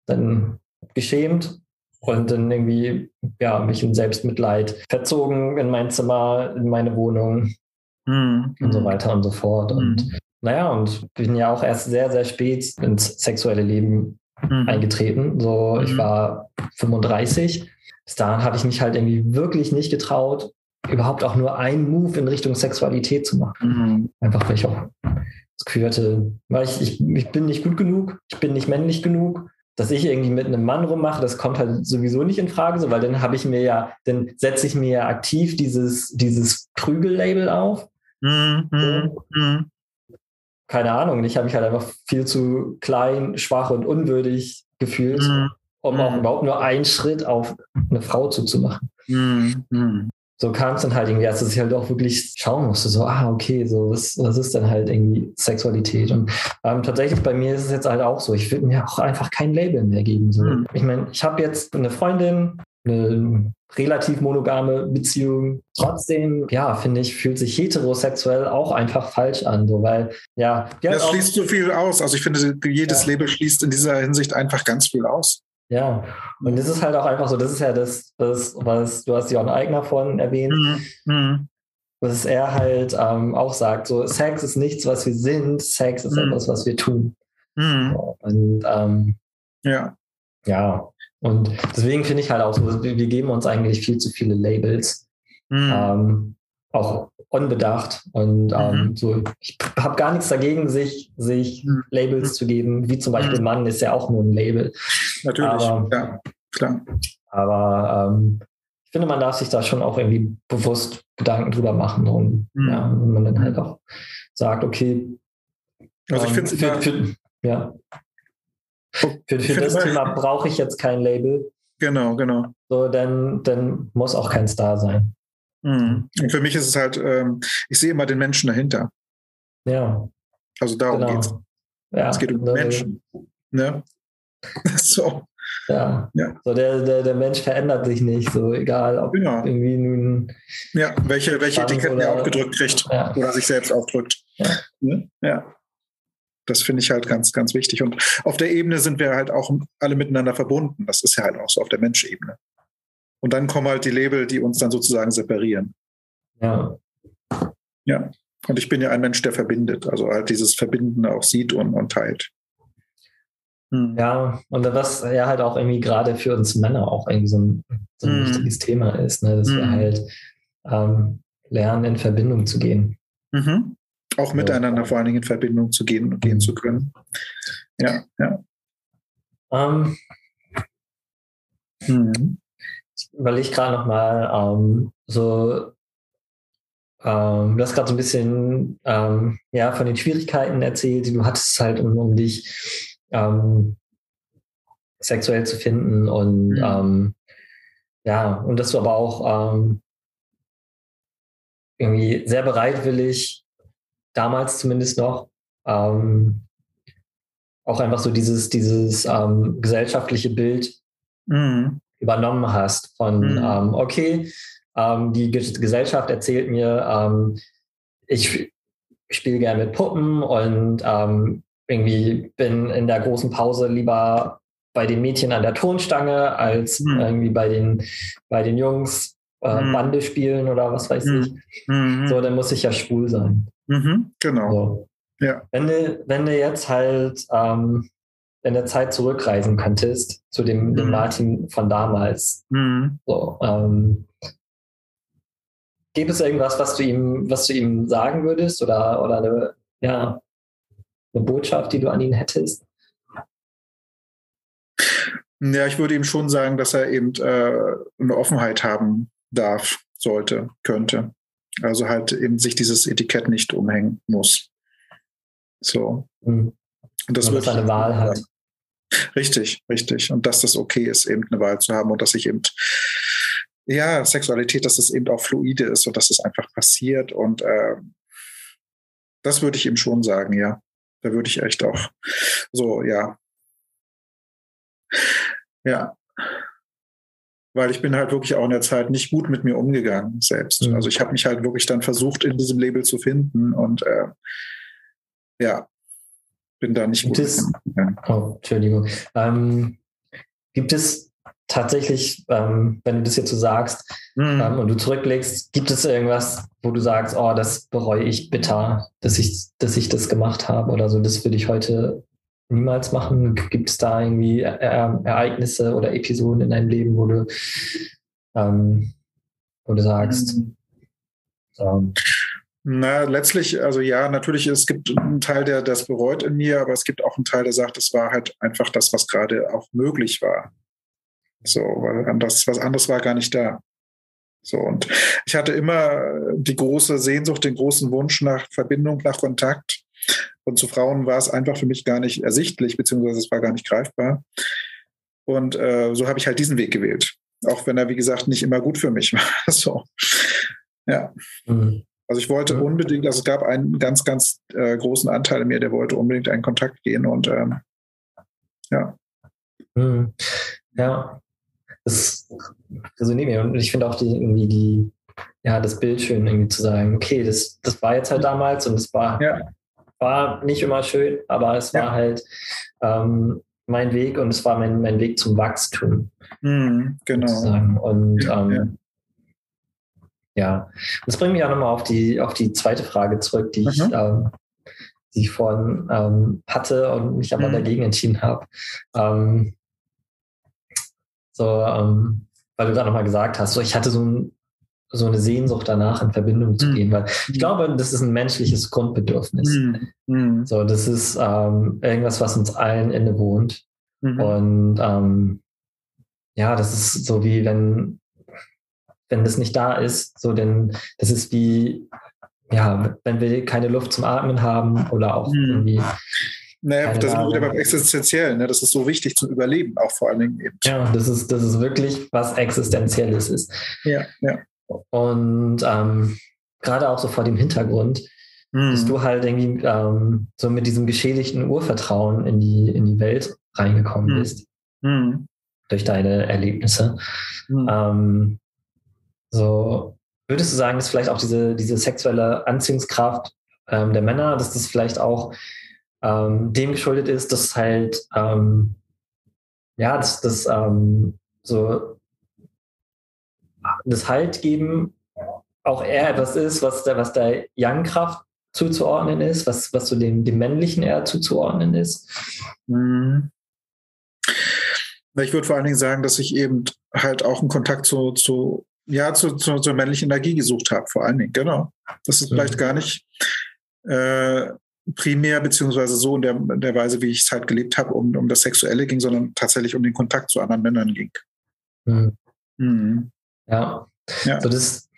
dann geschämt und dann irgendwie, ja, mich in Selbstmitleid verzogen in mein Zimmer, in meine Wohnung mhm. und so weiter und so fort. Mhm. Und naja, und bin ja auch erst sehr, sehr spät ins sexuelle Leben mhm. eingetreten. So, ich mhm. war 35. Bis dahin habe ich mich halt irgendwie wirklich nicht getraut, überhaupt auch nur einen Move in Richtung Sexualität zu machen. Mhm. Einfach weil ich auch das Gefühl hatte, weil ich, ich, ich bin nicht gut genug, ich bin nicht männlich genug. Dass ich irgendwie mit einem Mann rummache, das kommt halt sowieso nicht in Frage, so, weil dann habe ich mir ja, dann setze ich mir ja aktiv dieses, dieses Prügel-Label auf. Mhm. So. Mhm. Keine Ahnung, ich habe mich halt einfach viel zu klein, schwach und unwürdig gefühlt, mhm. um auch mhm. überhaupt nur einen Schritt auf eine Frau zuzumachen. Mhm. So kam es dann halt irgendwie, als ich halt auch wirklich schauen musste, so, ah, okay, so, was, was ist denn halt irgendwie Sexualität? Und ähm, tatsächlich bei mir ist es jetzt halt auch so, ich würde mir auch einfach kein Label mehr geben. So. Mhm. Ich meine, ich habe jetzt eine Freundin, eine relativ monogame Beziehung. Trotzdem, ja, finde ich, fühlt sich heterosexuell auch einfach falsch an, so, weil, ja. Das schließt so viel aus. Also ich finde, jedes ja. Label schließt in dieser Hinsicht einfach ganz viel aus. Ja, und das ist halt auch einfach so, das ist ja das, das was du hast ja auch ein eigener von erwähnt, mhm. mhm. was er halt ähm, auch sagt, so Sex ist nichts, was wir sind, Sex ist mhm. etwas, was wir tun. Mhm. Und ähm, ja. Ja, und deswegen finde ich halt auch so, wir, wir, geben uns eigentlich viel zu viele Labels. Mhm. Ähm, auch unbedacht und ähm, mhm. so ich habe gar nichts dagegen sich sich mhm. Labels zu geben wie zum Beispiel mhm. Mann ist ja auch nur ein Label natürlich aber, ja klar aber ähm, ich finde man darf sich da schon auch irgendwie bewusst Gedanken drüber machen und mhm. ja wenn man dann halt auch sagt okay also ich ähm, finde für, ja für, für das Thema brauche ich jetzt kein Label genau genau so dann dann muss auch kein Star sein Mhm. Und für mich ist es halt, ähm, ich sehe immer den Menschen dahinter. Ja. Also darum genau. geht's. Ja, es geht um den Menschen. Ne? so. Ja. ja. So der, der, der Mensch verändert sich nicht, so egal, ob genau. irgendwie nun. Ja, welche, welche Etiketten er aufgedrückt kriegt ja. oder sich selbst aufdrückt. Ja. Ne? ja. Das finde ich halt ganz, ganz wichtig. Und auf der Ebene sind wir halt auch alle miteinander verbunden. Das ist ja halt auch so auf der Menschebene. Und dann kommen halt die Label, die uns dann sozusagen separieren. Ja. Ja. Und ich bin ja ein Mensch, der verbindet, also halt dieses Verbinden auch sieht und, und teilt. Hm. Ja, und was ja halt auch irgendwie gerade für uns Männer auch irgendwie so ein, so ein hm. wichtiges Thema ist, ne? dass hm. wir halt ähm, lernen, in Verbindung zu gehen. Mhm. Auch miteinander vor allen Dingen in Verbindung zu gehen und gehen mhm. zu können. Ja, ja. Ähm, hm weil ich gerade noch mal ähm, so, ähm, du hast gerade so ein bisschen ähm, ja, von den Schwierigkeiten erzählt, die du hattest halt, um, um dich ähm, sexuell zu finden und mhm. Ähm, ja, und dass du aber auch ähm, irgendwie sehr bereitwillig, damals zumindest noch, auf auch einfach so dieses, dieses ähm, gesellschaftliche Bild mhm. Übernommen hast von, mhm. ähm, okay, ähm, die Gesellschaft erzählt mir, ähm, ich spiele gerne mit Puppen und ähm, irgendwie bin in der großen Pause lieber bei den Mädchen an der Tonstange als mhm. irgendwie bei den, bei den Jungs äh, mhm. Bande spielen oder was weiß mhm. ich. Mhm. So, dann muss ich ja schwul sein. Mhm. Genau. So. Ja. Wenn du, wenn du jetzt halt ähm, in der Zeit zurückreisen könntest zu dem, dem mhm. Martin von damals, so, ähm, Gibt es irgendwas, was du ihm, was du ihm sagen würdest oder, oder eine, ja, eine Botschaft, die du an ihn hättest? Ja, ich würde ihm schon sagen, dass er eben äh, eine Offenheit haben darf, sollte, könnte. Also halt eben sich dieses Etikett nicht umhängen muss. So. Mhm. Und das wird eine Wahl hat. Richtig, richtig. Und dass das okay ist, eben eine Wahl zu haben und dass ich eben ja, Sexualität, dass es eben auch fluide ist und dass es einfach passiert. Und äh, das würde ich ihm schon sagen, ja. Da würde ich echt auch so, ja. Ja. Weil ich bin halt wirklich auch in der Zeit nicht gut mit mir umgegangen selbst. Mhm. Also ich habe mich halt wirklich dann versucht, in diesem Label zu finden und äh, ja, bin da nicht gibt gut. Es, oh, Entschuldigung. Ähm, gibt es tatsächlich, ähm, wenn du das jetzt so sagst mhm. ähm, und du zurückblickst, gibt es irgendwas, wo du sagst, oh, das bereue ich bitter, dass ich, dass ich das gemacht habe oder so, das würde ich heute niemals machen? Gibt es da irgendwie äh, Ereignisse oder Episoden in deinem Leben, wo du, ähm, wo du sagst, mhm. Na, letztlich, also ja, natürlich, es gibt einen Teil, der das bereut in mir, aber es gibt auch einen Teil, der sagt, es war halt einfach das, was gerade auch möglich war. So, weil anders, was anderes war gar nicht da. So, und ich hatte immer die große Sehnsucht, den großen Wunsch nach Verbindung, nach Kontakt. Und zu Frauen war es einfach für mich gar nicht ersichtlich, beziehungsweise es war gar nicht greifbar. Und äh, so habe ich halt diesen Weg gewählt. Auch wenn er, wie gesagt, nicht immer gut für mich war. so. Ja. Mhm. Also ich wollte unbedingt, also es gab einen ganz, ganz äh, großen Anteil in mir, der wollte unbedingt einen Kontakt gehen und ähm, ja. Mhm. Ja, das resoniert mir. Und ich finde auch die, irgendwie die, ja, das Bild schön, irgendwie zu sagen, okay, das, das war jetzt halt damals und es war, ja. war nicht immer schön, aber es war halt ähm, mein Weg und es war mein, mein Weg zum Wachstum. Mhm, genau. Sozusagen. Und ja, ähm, ja. das bringt mich auch nochmal auf die, auf die zweite Frage zurück, die mhm. ich, ähm, die ich vorhin ähm, hatte und mich aber mhm. dagegen entschieden habe. Ähm, so, ähm, weil du gerade nochmal gesagt hast, so ich hatte so, ein, so eine Sehnsucht danach, in Verbindung zu mhm. gehen, weil ich glaube, das ist ein menschliches Grundbedürfnis. Mhm. mhm. So, das ist ähm, irgendwas, was uns allen innewohnt. Mhm. Und ähm, ja, das ist so wie wenn, wenn das nicht da ist, so denn das ist wie, ja, wenn wir keine Luft zum Atmen haben oder auch mhm. irgendwie naja, da sind wir wieder beim Existenziellen. Ne? Das ist so wichtig zum Überleben, auch vor allen Dingen eben. Ja, das ist, das ist wirklich was Existenzielles ist. Ja, ja. Und ähm, gerade auch so vor dem Hintergrund, mhm. dass du halt irgendwie ähm, so mit diesem geschädigten Urvertrauen in die, in die Welt reingekommen mhm. bist. Mhm. Durch deine Erlebnisse. Mhm. Ähm, so, würdest du sagen, dass vielleicht auch diese, diese sexuelle Anziehungskraft ähm, der Männer, dass das vielleicht auch ähm, dem geschuldet ist, dass halt ähm, ja, dass das ähm, so das Halt geben auch eher etwas ist, was der, was der Yang-Kraft zuzuordnen ist, was, was so dem, dem Männlichen eher zuzuordnen ist. Mhm. Ich würde vor allen Dingen sagen, dass ich eben halt auch einen Kontakt zu, zu ja, zu, zu, zur männlichen Energie gesucht habe, vor allen Dingen, genau. Das ist vielleicht mhm. gar nicht äh, primär beziehungsweise so in der, in der Weise, wie ich es halt gelebt habe, um, um das Sexuelle ging, sondern tatsächlich um den Kontakt zu anderen Männern ging. Mhm. Mhm. Ja. ja. So das,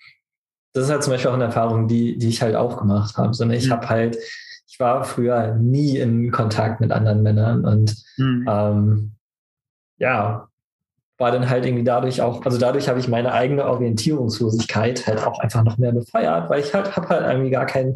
das ist halt zum Beispiel auch eine Erfahrung, die, die ich halt auch gemacht habe. Sondern ich mhm. habe halt, ich war früher nie in Kontakt mit anderen Männern und mhm. ähm, ja, war dann halt irgendwie dadurch auch, also dadurch habe ich meine eigene Orientierungslosigkeit halt auch einfach noch mehr befeuert, weil ich halt habe halt irgendwie gar keinen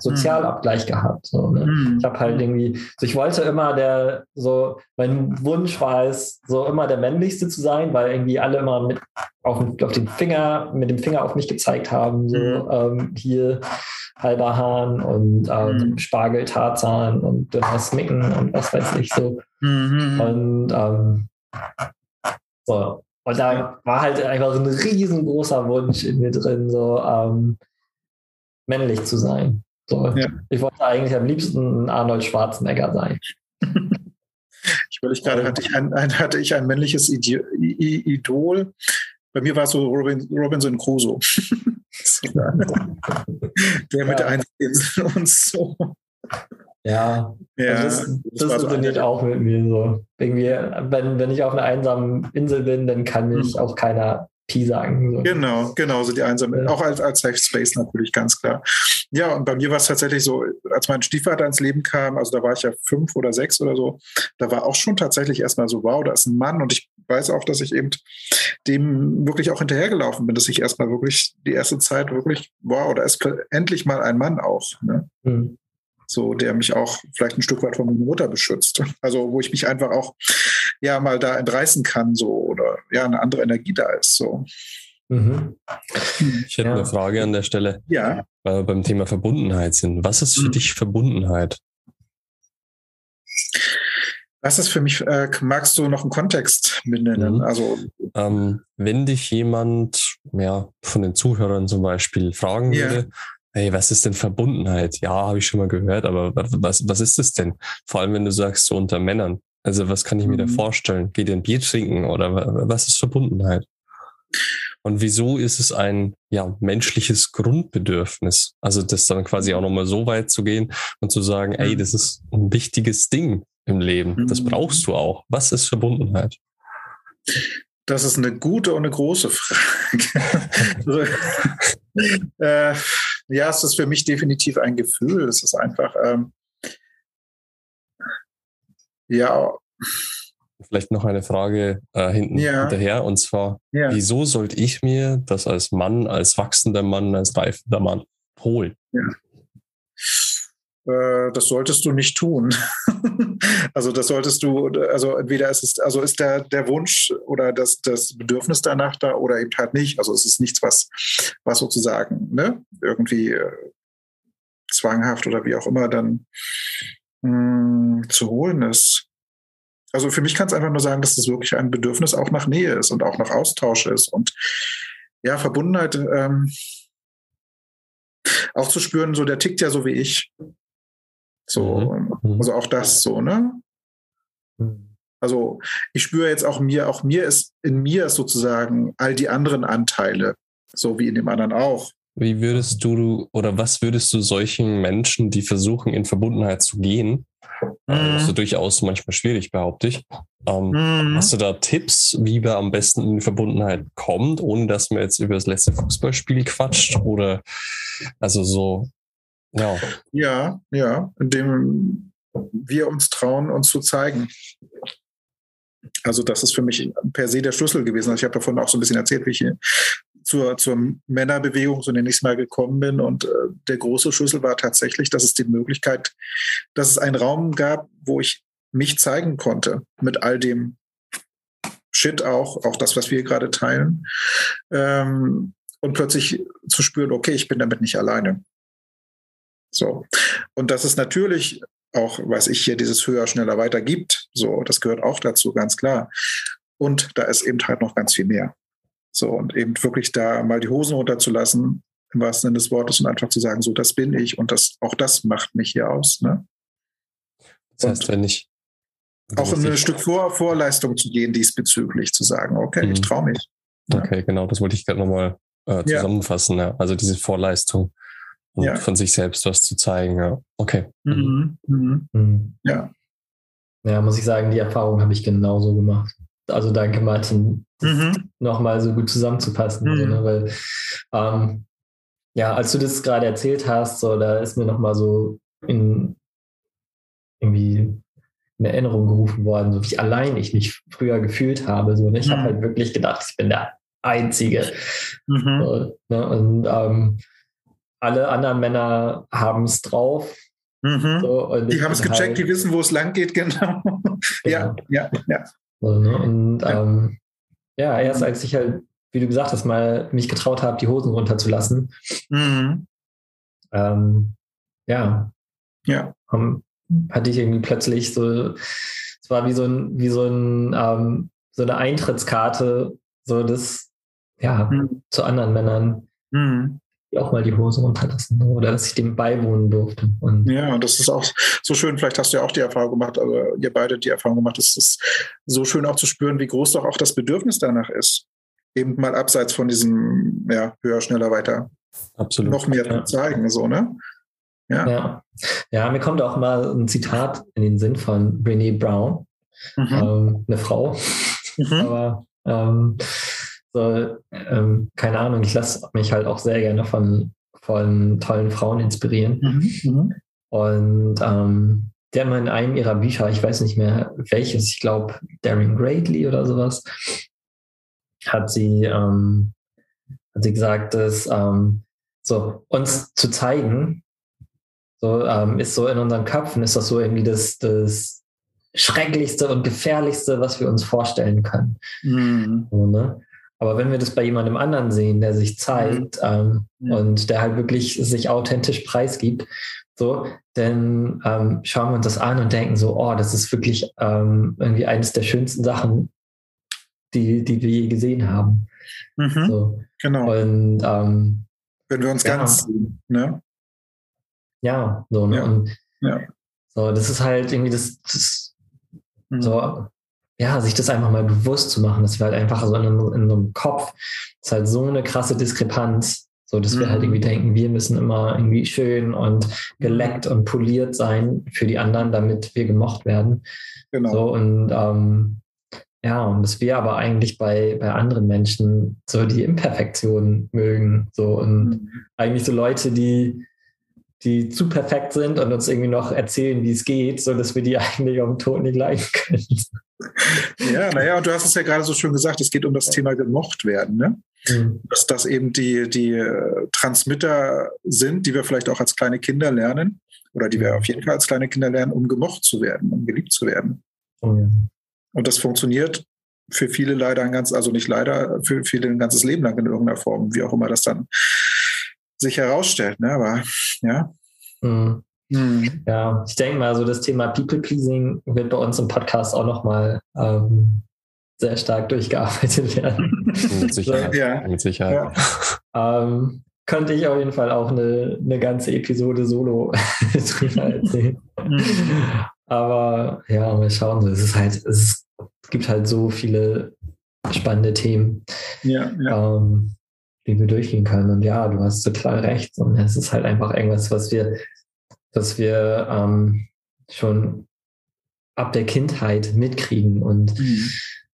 Sozialabgleich gehabt. So, ne? mhm. Ich habe halt irgendwie, so ich wollte immer der, so mein Wunsch war es, so immer der männlichste zu sein, weil irgendwie alle immer mit auf, auf den Finger, mit dem Finger auf mich gezeigt haben, so mhm. ähm, hier halber Hahn und ähm, mhm. Spargel, Tarzan und dünnes Micken und was weiß ich so. Mhm. Und ähm, so. Und da war halt einfach ein riesengroßer Wunsch in mir drin, so ähm, männlich zu sein. So. Ja. Ich wollte eigentlich am liebsten Arnold Schwarzenegger sein. Ich ich gerade, hatte ich ein, ein, hatte ich ein männliches Idol. Bei mir war es so Robin, Robinson Crusoe. Der mit ja. der Einzigen und so. Ja, ja also das, das, das resoniert so auch mit mir so. Irgendwie, wenn, wenn ich auf einer einsamen Insel bin, dann kann mich hm. auch keiner Pi sagen. So. Genau, genau, so die einsame, ja. auch als, als Safe Space natürlich, ganz klar. Ja, und bei mir war es tatsächlich so, als mein Stiefvater ins Leben kam, also da war ich ja fünf oder sechs oder so, da war auch schon tatsächlich erstmal so, wow, da ist ein Mann und ich weiß auch, dass ich eben dem wirklich auch hinterhergelaufen bin, dass ich erstmal wirklich die erste Zeit wirklich, wow, da ist endlich mal ein Mann auch. Ne? Mhm so der mich auch vielleicht ein Stück weit von meiner Mutter beschützt. Also wo ich mich einfach auch ja mal da entreißen kann, so oder ja, eine andere Energie da ist. So. Mhm. Ich hätte ja. eine Frage an der Stelle. Ja. Weil wir beim Thema Verbundenheit sind. Was ist für mhm. dich Verbundenheit? Was ist für mich, äh, magst du noch einen Kontext benennen? Mhm. Also, ähm, wenn dich jemand, ja, von den Zuhörern zum Beispiel fragen ja. würde, hey, was ist denn Verbundenheit? Ja, habe ich schon mal gehört, aber was, was ist es denn? Vor allem, wenn du sagst, so unter Männern. Also was kann ich mir da mhm. vorstellen? Geht ihr ein Bier trinken oder was ist Verbundenheit? Und wieso ist es ein ja, menschliches Grundbedürfnis? Also das dann quasi auch nochmal so weit zu gehen und zu sagen, ey, mhm. das ist ein wichtiges Ding im Leben. Das mhm. brauchst du auch. Was ist Verbundenheit? Das ist eine gute und eine große Frage. äh, ja, es ist für mich definitiv ein Gefühl. Es ist einfach, ähm, ja. Vielleicht noch eine Frage äh, hinten ja. hinterher und zwar, ja. wieso sollte ich mir das als Mann, als wachsender Mann, als reifender Mann holen? Ja. Äh, das solltest du nicht tun. also das solltest du, also entweder ist es, also ist der, der Wunsch oder das, das Bedürfnis danach da oder eben halt nicht. Also es ist nichts, was, was sozusagen ne, irgendwie äh, zwanghaft oder wie auch immer dann mh, hm, zu holen ist. Also für mich kann es einfach nur sagen, dass es wirklich ein Bedürfnis auch nach Nähe ist und auch nach Austausch ist und ja, Verbundenheit ähm, auch zu spüren, so der tickt ja so wie ich. So, mhm. mhm. also auch das so, ne? Mhm. Also ich spüre jetzt auch mir, auch mir ist, in mir ist sozusagen all die anderen Anteile, so wie in dem anderen auch. Wie würdest du oder was würdest du solchen Menschen, die versuchen, in Verbundenheit zu gehen, äh, mhm. das ist durchaus manchmal schwierig, behaupte ich. Ähm, mhm. Hast du da Tipps, wie man am besten in Verbundenheit kommt, ohne dass man jetzt über das letzte Fußballspiel quatscht? Oder also so, ja. Ja, ja, indem wir uns trauen, uns zu zeigen. Also das ist für mich per se der Schlüssel gewesen. Also ich habe davon auch so ein bisschen erzählt, wie ich zur, zur Männerbewegung, so nenne ich mal, gekommen bin. Und äh, der große Schlüssel war tatsächlich, dass es die Möglichkeit, dass es einen Raum gab, wo ich mich zeigen konnte mit all dem Shit auch, auch das, was wir gerade teilen. Ähm, und plötzlich zu spüren, okay, ich bin damit nicht alleine. So. Und dass es natürlich auch, weiß ich, hier dieses höher, schneller, weiter gibt. So, das gehört auch dazu, ganz klar. Und da ist eben halt noch ganz viel mehr. So, und eben wirklich da mal die Hosen runterzulassen, im wahrsten Sinne des Wortes, und einfach zu sagen, so, das bin ich und das, auch das macht mich hier aus. Ne? Das heißt, und wenn ich. Auch in ein Stück Vor Vorleistung zu gehen diesbezüglich, zu sagen, okay, mhm. ich traue mich. Okay, genau, das wollte ich gerade nochmal äh, zusammenfassen. Ja. ja. Also diese Vorleistung und ja. von sich selbst was zu zeigen. Ja. Okay. Mhm. Mhm. Mhm. Ja. Ja, muss ich sagen, die Erfahrung habe ich genauso gemacht. Also danke, Martin, mhm. nochmal so gut zusammenzupassen. Mhm. So, ne? Weil, ähm, ja, als du das gerade erzählt hast, so, da ist mir nochmal so in irgendwie in in Erinnerung gerufen worden, so wie allein ich mich früher gefühlt habe. So, ne? Ich mhm. habe halt wirklich gedacht, ich bin der Einzige. Mhm. So, ne? Und ähm, alle anderen Männer haben es drauf. Mhm. So, die haben es gecheckt, halt, die wissen, wo es lang geht, genau. ja, ja, ja. So, ne? Und ja. Ähm, ja, erst als ich halt, wie du gesagt hast, mal mich getraut habe, die Hosen runterzulassen, mhm. ähm, ja, ja. Um, hatte ich irgendwie plötzlich so, es war wie so ein, wie so ein, ähm, so eine Eintrittskarte, so das, ja, mhm. zu anderen Männern. Mhm auch mal die Hose runterlassen ne? oder dass ich dem beiwohnen durfte. Und ja, das ist auch so schön. Vielleicht hast du ja auch die Erfahrung gemacht, aber ihr beide die Erfahrung gemacht. Es ist so schön auch zu spüren, wie groß doch auch das Bedürfnis danach ist. Eben mal abseits von diesem, ja, höher, schneller, weiter. Absolut. Noch mehr ja. zeigen, so, ne? Ja. ja. ja. mir kommt auch mal ein Zitat in den Sinn von Brene Brown, mhm. ähm, eine Frau. Mhm. Aber ähm, so, ähm, keine Ahnung, ich lasse mich halt auch sehr gerne von, von tollen Frauen inspirieren. Mhm, mhm. Und ähm, die haben in einem ihrer Bücher, ich weiß nicht mehr welches, ich glaube Darren Greatly oder sowas, hat sie, ähm, hat sie gesagt, dass ähm, so uns zu zeigen, so ähm, ist so in unseren Köpfen, ist das so irgendwie das, das Schrecklichste und Gefährlichste, was wir uns vorstellen können. Mhm. So, ne? Aber wenn wir das bei jemandem anderen sehen, der sich zeigt mhm. ähm, ja. und der halt wirklich sich authentisch preisgibt, so, dann ähm, schauen wir uns das an und denken so, oh, das ist wirklich ähm, irgendwie eines der schönsten Sachen, die, die wir je gesehen haben. Mhm. So. Genau. Und ähm, wenn wir uns ja, ganz sehen, ne? Ja, so, ne? Ja. Und ja. so, das ist halt irgendwie das, das mhm. so ja, sich das einfach mal bewusst zu machen, dass wir halt einfach so in, in unserem Kopf, das ist halt so eine krasse Diskrepanz, so dass mhm. wir halt mhm. irgendwie denken, wir müssen immer irgendwie schön und geleckt und poliert sein für die anderen, damit wir gemocht werden. Genau. So und ähm, ja, und dass wir aber eigentlich bei, bei anderen Menschen so die Imperfektion mögen. So und mhm. eigentlich so Leute, die, die zu perfekt sind und uns irgendwie noch erzählen, wie es geht, so dass wir die eigentlich auf dem Tod nicht leiden können. Ja, naja, und du hast es ja gerade so schön gesagt, es geht um das Thema gemocht werden, ne? Mhm. Dass das eben die, die äh, Transmitter sind, die wir vielleicht auch als kleine Kinder lernen oder die wir mhm. auf jeden Fall als kleine Kinder lernen, um gemocht zu werden, um geliebt zu werden. Oh ja. Und das funktioniert für viele leider ein ganz, also nicht leider, für viele ein ganzes Leben lang in irgendeiner Form, wie auch immer das dann sich herausstellt. Ne? Aber ja. Mhm. Mhm. Ja, ich denke mal, so das Thema People-Pleasing wird bei uns im Podcast auch nochmal ähm, sehr stark durchgearbeitet werden. Mit Sicherheit. ja. Mit Sicherheit. Ja. Ähm, könnte ich auf jeden Fall auch eine, eine ganze Episode solo drüber erzählen. Mhm. Aber ja, mal schauen. Es ist halt, es, gibt halt so viele spannende Themen, ja, ja. Ähm, die wir durchgehen können. Und ja, du hast total recht. Und es ist halt einfach irgendwas, was wir dass wir ähm, schon ab der Kindheit mitkriegen und mhm.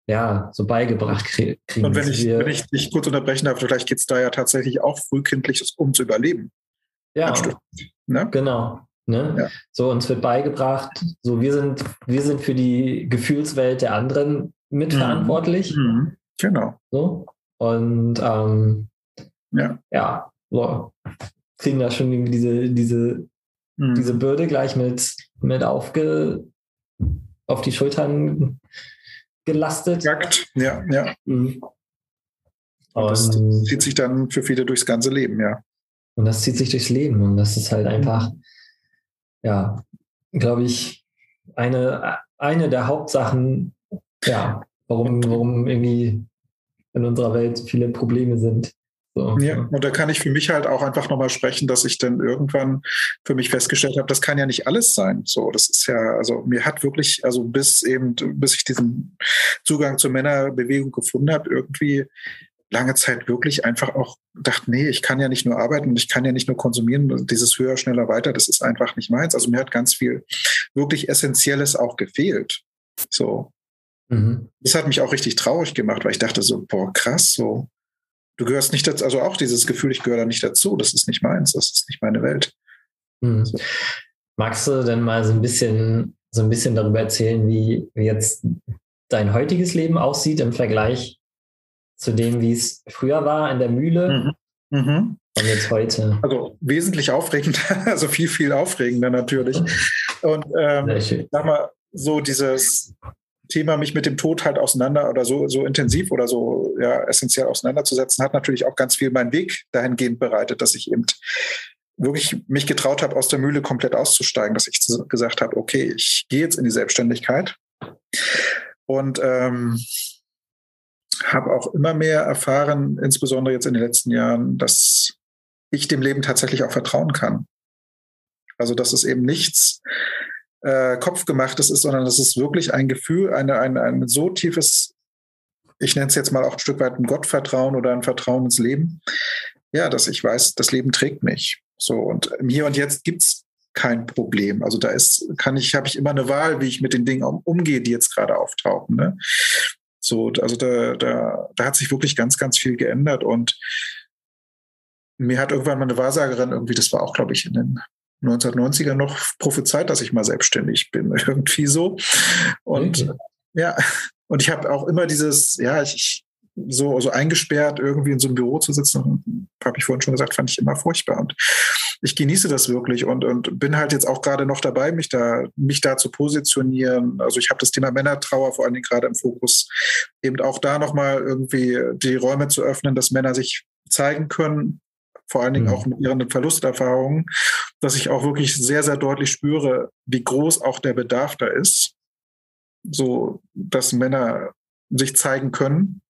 ja, so beigebracht kriegen. Und wenn ich, wenn ich dich kurz unterbrechen darf, vielleicht geht es da ja tatsächlich auch frühkindlich um zu überleben. Ja, ne? genau. Ne? Ja. So, uns wird beigebracht, so wir sind, wir sind für die Gefühlswelt der anderen mitverantwortlich. Mhm. Mhm. Genau. So. Und ähm, ja, ja so, kriegen da schon irgendwie diese, diese mhm. diese Bürde gleich mit, mit aufge, auf die Schultern gelastet. Jagt. Ja, ja. Mhm. Und das zieht sich dann für viele durchs ganze Leben, ja. Und das zieht sich durchs Leben. Und das ist halt einfach, ja, glaube ich, eine, eine der Hauptsachen, ja, warum, warum irgendwie in unserer Welt viele Probleme sind. So. Ja, und da kann ich für mich halt auch einfach nochmal sprechen, dass ich dann irgendwann für mich festgestellt habe, das kann ja nicht alles sein. So, das ist ja, also mir hat wirklich, also bis eben, bis ich diesen Zugang zur Männerbewegung gefunden habe, irgendwie lange Zeit wirklich einfach auch gedacht, nee, ich kann ja nicht nur arbeiten und ich kann ja nicht nur konsumieren, dieses höher, schneller, weiter, das ist einfach nicht meins. Also mir hat ganz viel wirklich Essentielles auch gefehlt. So. Mhm. Das hat mich auch richtig traurig gemacht, weil ich dachte so, boah, krass, so du gehörst nicht dazu, also auch dieses Gefühl, ich gehöre da nicht dazu, das ist nicht meins, das ist nicht meine Welt. Hm. So. Magst du denn mal so ein bisschen so ein bisschen darüber erzählen, wie jetzt dein heutiges Leben aussieht im Vergleich zu dem, wie es früher war in der Mühle mhm. Mhm. und jetzt heute? Also wesentlich aufregender, also viel, viel aufregender natürlich. Und ähm, sag mal, so dieses Thema, mich mit dem Tod halt auseinander oder so, so intensiv oder so ja, essentiell auseinanderzusetzen, hat natürlich auch ganz viel meinen Weg dahingehend bereitet, dass ich eben wirklich mich getraut habe, aus der Mühle komplett auszusteigen, dass ich gesagt habe, okay, ich gehe jetzt in die Selbstständigkeit und ähm, habe auch immer mehr erfahren, insbesondere jetzt in den letzten Jahren, dass ich dem Leben tatsächlich auch vertrauen kann. Also dass es eben nichts äh, Kopfgemachtes ist, sondern dass es wirklich ein Gefühl, eine, ein, ein so tiefes, ich nenne es jetzt mal auch ein Stück weit ein Gottvertrauen oder ein Vertrauen ins Leben, ja, dass ich weiß, das Leben trägt mich. So, und Hier und Jetzt gibt es kein Problem. Also da ist, kann ich, habe ich immer eine Wahl, wie ich mit den Dingen um, umgehe, die jetzt gerade auftauchen. Ne? So, also da, da, da hat sich wirklich ganz, ganz viel geändert und mir hat irgendwann mal eine Wahrsagerin irgendwie, das war auch, glaube ich, in den 1990er noch prophezeit, dass ich mal selbstständig bin, irgendwie so. Und okay. ja, und ich habe auch immer dieses, ja, ich, so, so eingesperrt irgendwie in so einem Büro zu sitzen, habe ich vorhin schon gesagt, fand ich immer furchtbar. Und ich genieße das wirklich und, und bin halt jetzt auch gerade noch dabei, mich da, mich da zu positionieren. Also ich habe das Thema Männertrauer vor allen Dingen gerade im Fokus, eben auch da nochmal irgendwie die Räume zu öffnen, dass Männer sich zeigen können, vor allen Dingen mhm. auch mit ihren Verlusterfahrungen, dass ich auch wirklich sehr, sehr deutlich spüre, wie groß auch der Bedarf da ist, so dass Männer sich zeigen können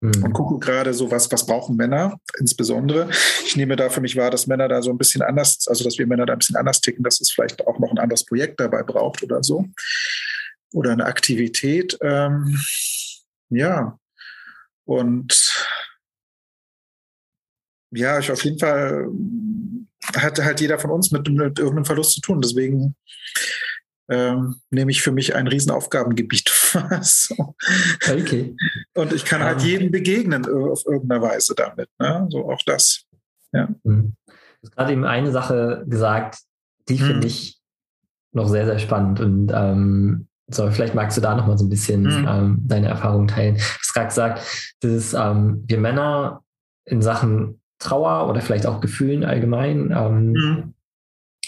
mhm. und gucke gerade so, was, was brauchen Männer insbesondere. Ich nehme da für mich wahr, dass Männer da so ein bisschen anders, also dass wir Männer da ein bisschen anders ticken, dass es vielleicht auch noch ein anderes Projekt dabei braucht oder so. Oder eine Aktivität. Ähm, ja. Und ja, ich auf jeden Fall hat halt jeder von uns mit, mit irgendeinem Verlust zu tun. Deswegen ähm, nehme ich für mich ein Riesenaufgabengebiet. so. Okay. Und ich kann halt jedem begegnen auf irgendeiner Weise damit. Ne? So auch das. Ja. Mhm. Du hast gerade eben eine Sache gesagt, die mhm. finde ich noch sehr, sehr spannend. Und ähm, so, vielleicht magst du da noch mal so ein bisschen mhm. ähm, deine Erfahrungen teilen. Du hast gerade gesagt, dass ähm, wir Männer in Sachen Trauer oder vielleicht auch Gefühlen allgemein, ähm, mhm.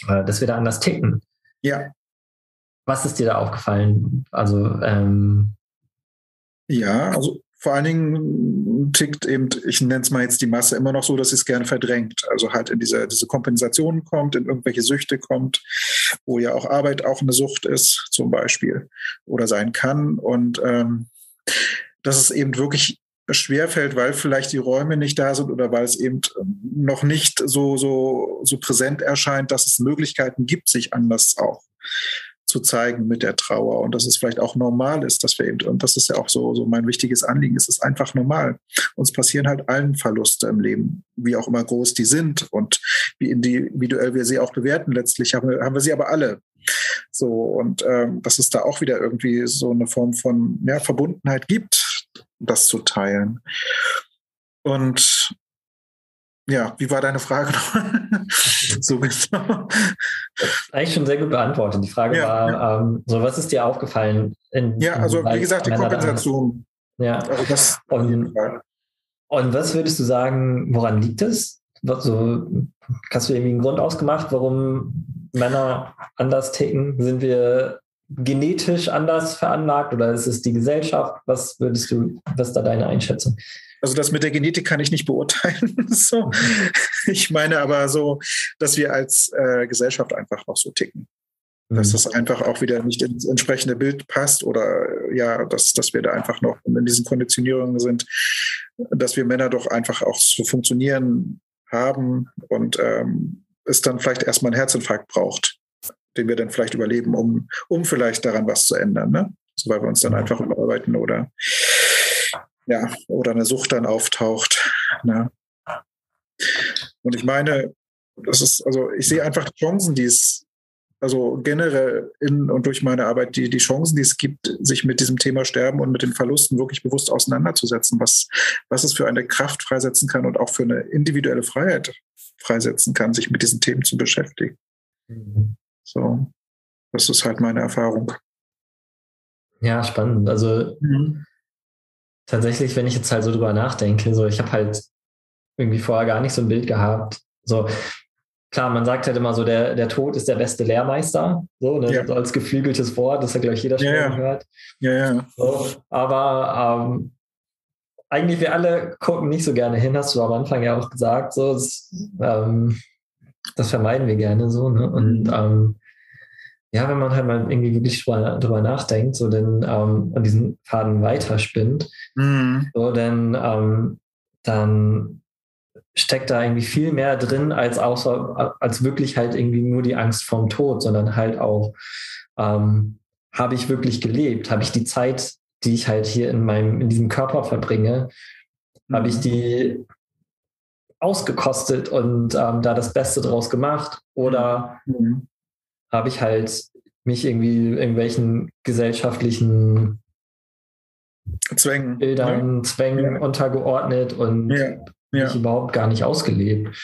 äh, dass wir da anders ticken. Ja. Was ist dir da aufgefallen? Also ähm, ja, also vor allen Dingen tickt eben, ich nenne es mal jetzt die Masse immer noch so, dass es gerne verdrängt. Also halt in diese, diese Kompensation kommt, in irgendwelche Süchte kommt, wo ja auch Arbeit auch eine Sucht ist, zum Beispiel, oder sein kann. Und ähm, dass es eben wirklich schwerfällt, weil vielleicht die Räume nicht da sind oder weil es eben noch nicht so, so, so präsent erscheint, dass es Möglichkeiten gibt, sich anders auch zu zeigen mit der Trauer und dass es vielleicht auch normal ist, dass wir eben, und das ist ja auch so, so mein wichtiges Anliegen, es ist einfach normal. Uns passieren halt allen Verluste im Leben, wie auch immer groß die sind und wie individuell wir sie auch bewerten. Letztlich haben wir, haben wir sie aber alle. So, und ähm, dass es da auch wieder irgendwie so eine Form von ja, Verbundenheit gibt, das zu teilen. Und ja, wie war deine Frage noch? so genau. Eigentlich schon sehr gut beantwortet. Die Frage ja, war, ja. Ähm, so was ist dir aufgefallen? In, ja, also wie gesagt, die Kompensation. Ja. Also das und, und was würdest du sagen, woran liegt es? So, hast du irgendwie einen Grund ausgemacht, warum Männer anders ticken? Sind wir genetisch anders veranlagt oder ist es die Gesellschaft? Was würdest du, was ist da deine Einschätzung? Also das mit der Genetik kann ich nicht beurteilen. so. Ich meine aber so, dass wir als äh, Gesellschaft einfach noch so ticken. Dass mhm. das einfach auch wieder nicht ins entsprechende Bild passt oder ja, dass, dass wir da einfach noch in diesen Konditionierungen sind, dass wir Männer doch einfach auch so funktionieren haben und ähm, es dann vielleicht erstmal einen Herzinfarkt braucht, den wir dann vielleicht überleben, um, um vielleicht daran was zu ändern. Ne? So, weil wir uns dann einfach überarbeiten oder ja, oder eine Sucht dann auftaucht. Ne? Und ich meine, das ist, also ich sehe einfach die Chancen, die es, also generell in und durch meine Arbeit, die, die Chancen, die es gibt, sich mit diesem Thema Sterben und mit den Verlusten wirklich bewusst auseinanderzusetzen, was, was es für eine Kraft freisetzen kann und auch für eine individuelle Freiheit freisetzen kann, sich mit diesen Themen zu beschäftigen. Mhm. So. Das ist halt meine Erfahrung. Ja, spannend. Also mhm. tatsächlich, wenn ich jetzt halt so drüber nachdenke, so ich habe halt irgendwie vorher gar nicht so ein Bild gehabt. So, klar, man sagt halt immer so, der, der Tod ist der beste Lehrmeister, so, ne? ja. so als geflügeltes Wort, das hat, glaube ich, jeder schon ja, ja. gehört. Ja, ja. So, aber ähm, eigentlich wir alle gucken nicht so gerne hin, hast du am Anfang ja auch gesagt, so, das, ähm, das vermeiden wir gerne so, ne? Und mhm. ähm, ja, wenn man halt mal irgendwie wirklich drüber, drüber nachdenkt, so denn ähm, an diesen Faden weiterspinnt, mhm. so denn ähm, dann steckt da irgendwie viel mehr drin als außer als wirklich halt irgendwie nur die Angst vorm Tod, sondern halt auch ähm, habe ich wirklich gelebt, habe ich die Zeit die ich halt hier in meinem, in diesem Körper verbringe, mhm. habe ich die ausgekostet und ähm, da das Beste draus gemacht? Oder mhm. habe ich halt mich irgendwie irgendwelchen gesellschaftlichen Zwängen, Bildern, ja. Zwängen ja. untergeordnet und ja. mich überhaupt gar nicht ausgelebt.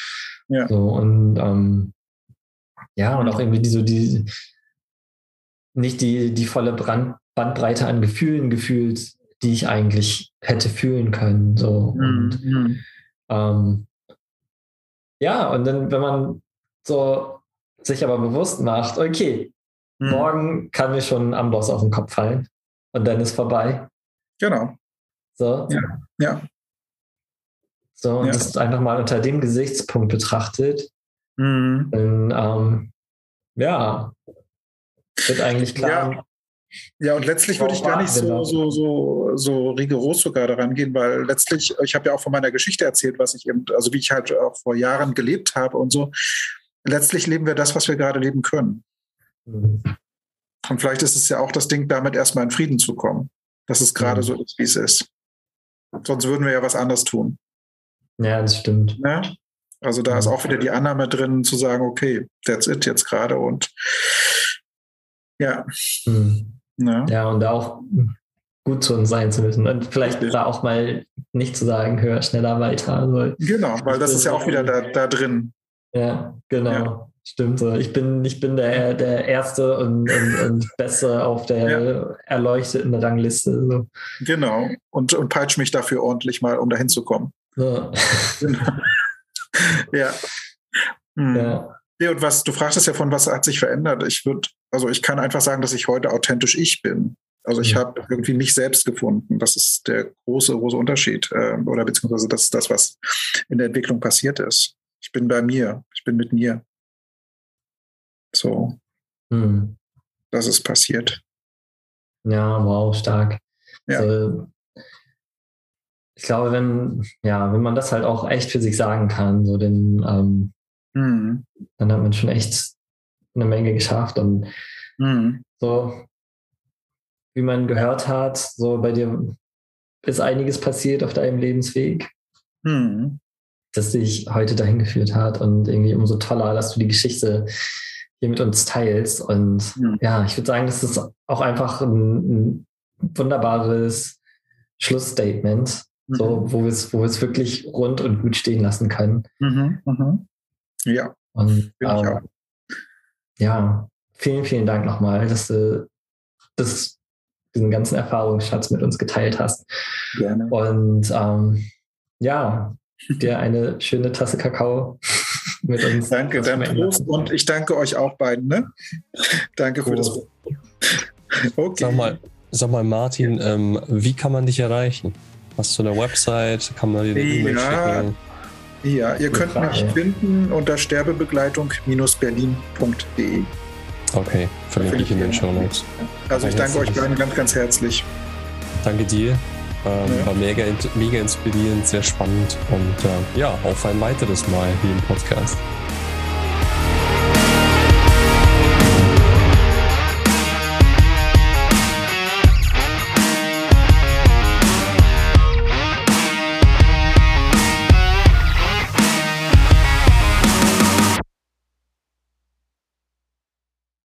So, und ähm, ja, und auch irgendwie die, so die nicht die, die volle Brand, Bandbreite an Gefühlen gefühlt, die ich eigentlich hätte fühlen können. So. Und, mhm. ähm, ja, und dann, wenn man so sich aber bewusst macht, okay, mhm. morgen kann mir schon ein Amboss auf den Kopf fallen und dann ist vorbei. Genau. So. Ja. ja. So, und ja. das einfach mal unter dem Gesichtspunkt betrachtet, mhm. dann, ähm, ja, wird eigentlich klar, ja. Ja, und letztlich würde ich gar nicht so, so, so, so rigoros sogar daran gehen, weil letztlich, ich habe ja auch von meiner Geschichte erzählt, was ich eben, also wie ich halt auch vor Jahren gelebt habe und so. Letztlich leben wir das, was wir gerade leben können. Mhm. Und vielleicht ist es ja auch das Ding, damit erstmal in Frieden zu kommen, dass es gerade mhm. so ist, wie es ist. Sonst würden wir ja was anderes tun. Ja, das stimmt. Ja? Also da ist auch wieder die Annahme drin, zu sagen, okay, that's it jetzt gerade und ja. Mhm. Ja. ja, und da auch gut zu uns sein zu müssen. Und vielleicht da auch mal nicht zu sagen, höher, schneller, weiter. Also genau, weil das ist ja auch wieder da, da drin. Ja, genau. Ja. Stimmt so. Ich bin, ich bin der, der Erste und, und, und Beste auf der ja. erleuchteten Rangliste. So. Genau. Und, und peitsch mich dafür ordentlich mal, um dahin zu kommen. Ja. ja. Hm. ja. Ja, und was, du fragtest ja von, was hat sich verändert? Ich würde, also ich kann einfach sagen, dass ich heute authentisch ich bin. Also ich habe irgendwie mich selbst gefunden. Das ist der große, große Unterschied. Äh, oder beziehungsweise das ist das, was in der Entwicklung passiert ist. Ich bin bei mir. Ich bin mit mir. So. Mhm. Das ist passiert. Ja, wow, stark. Ja. Also, ich glaube, wenn, ja, wenn man das halt auch echt für sich sagen kann, so den, ähm, Mhm. Dann hat man schon echt eine Menge geschafft. Und mhm. so, wie man gehört hat, so bei dir ist einiges passiert auf deinem Lebensweg, mhm. das dich heute dahin geführt hat. Und irgendwie umso toller, dass du die Geschichte hier mit uns teilst. Und mhm. ja, ich würde sagen, das ist auch einfach ein, ein wunderbares Schlussstatement, so, mhm. wo wir es wo wirklich rund und gut stehen lassen können. Mhm. Mhm. Ja. Und ähm, ja, vielen, vielen Dank nochmal, dass du das, diesen ganzen Erfahrungsschatz mit uns geteilt hast. Gerne. Und ähm, ja, dir eine schöne Tasse Kakao mit uns. Danke, dann Prost und ich danke euch auch beiden. Ne? Danke cool. für das. Okay. Sag mal, sag mal Martin, ähm, wie kann man dich erreichen? Hast du eine Website? Kann man dir eine E-Mail ja, schicken? Ja, ihr könnt Frage. mich finden unter sterbebegleitung-berlin.de. Okay, verlinke ich in den Show Notes. Also ich danke euch beiden ganz, ganz herzlich. Danke dir. Ähm, ja. War mega, mega inspirierend, sehr spannend und äh, ja, auf ein weiteres Mal hier im Podcast.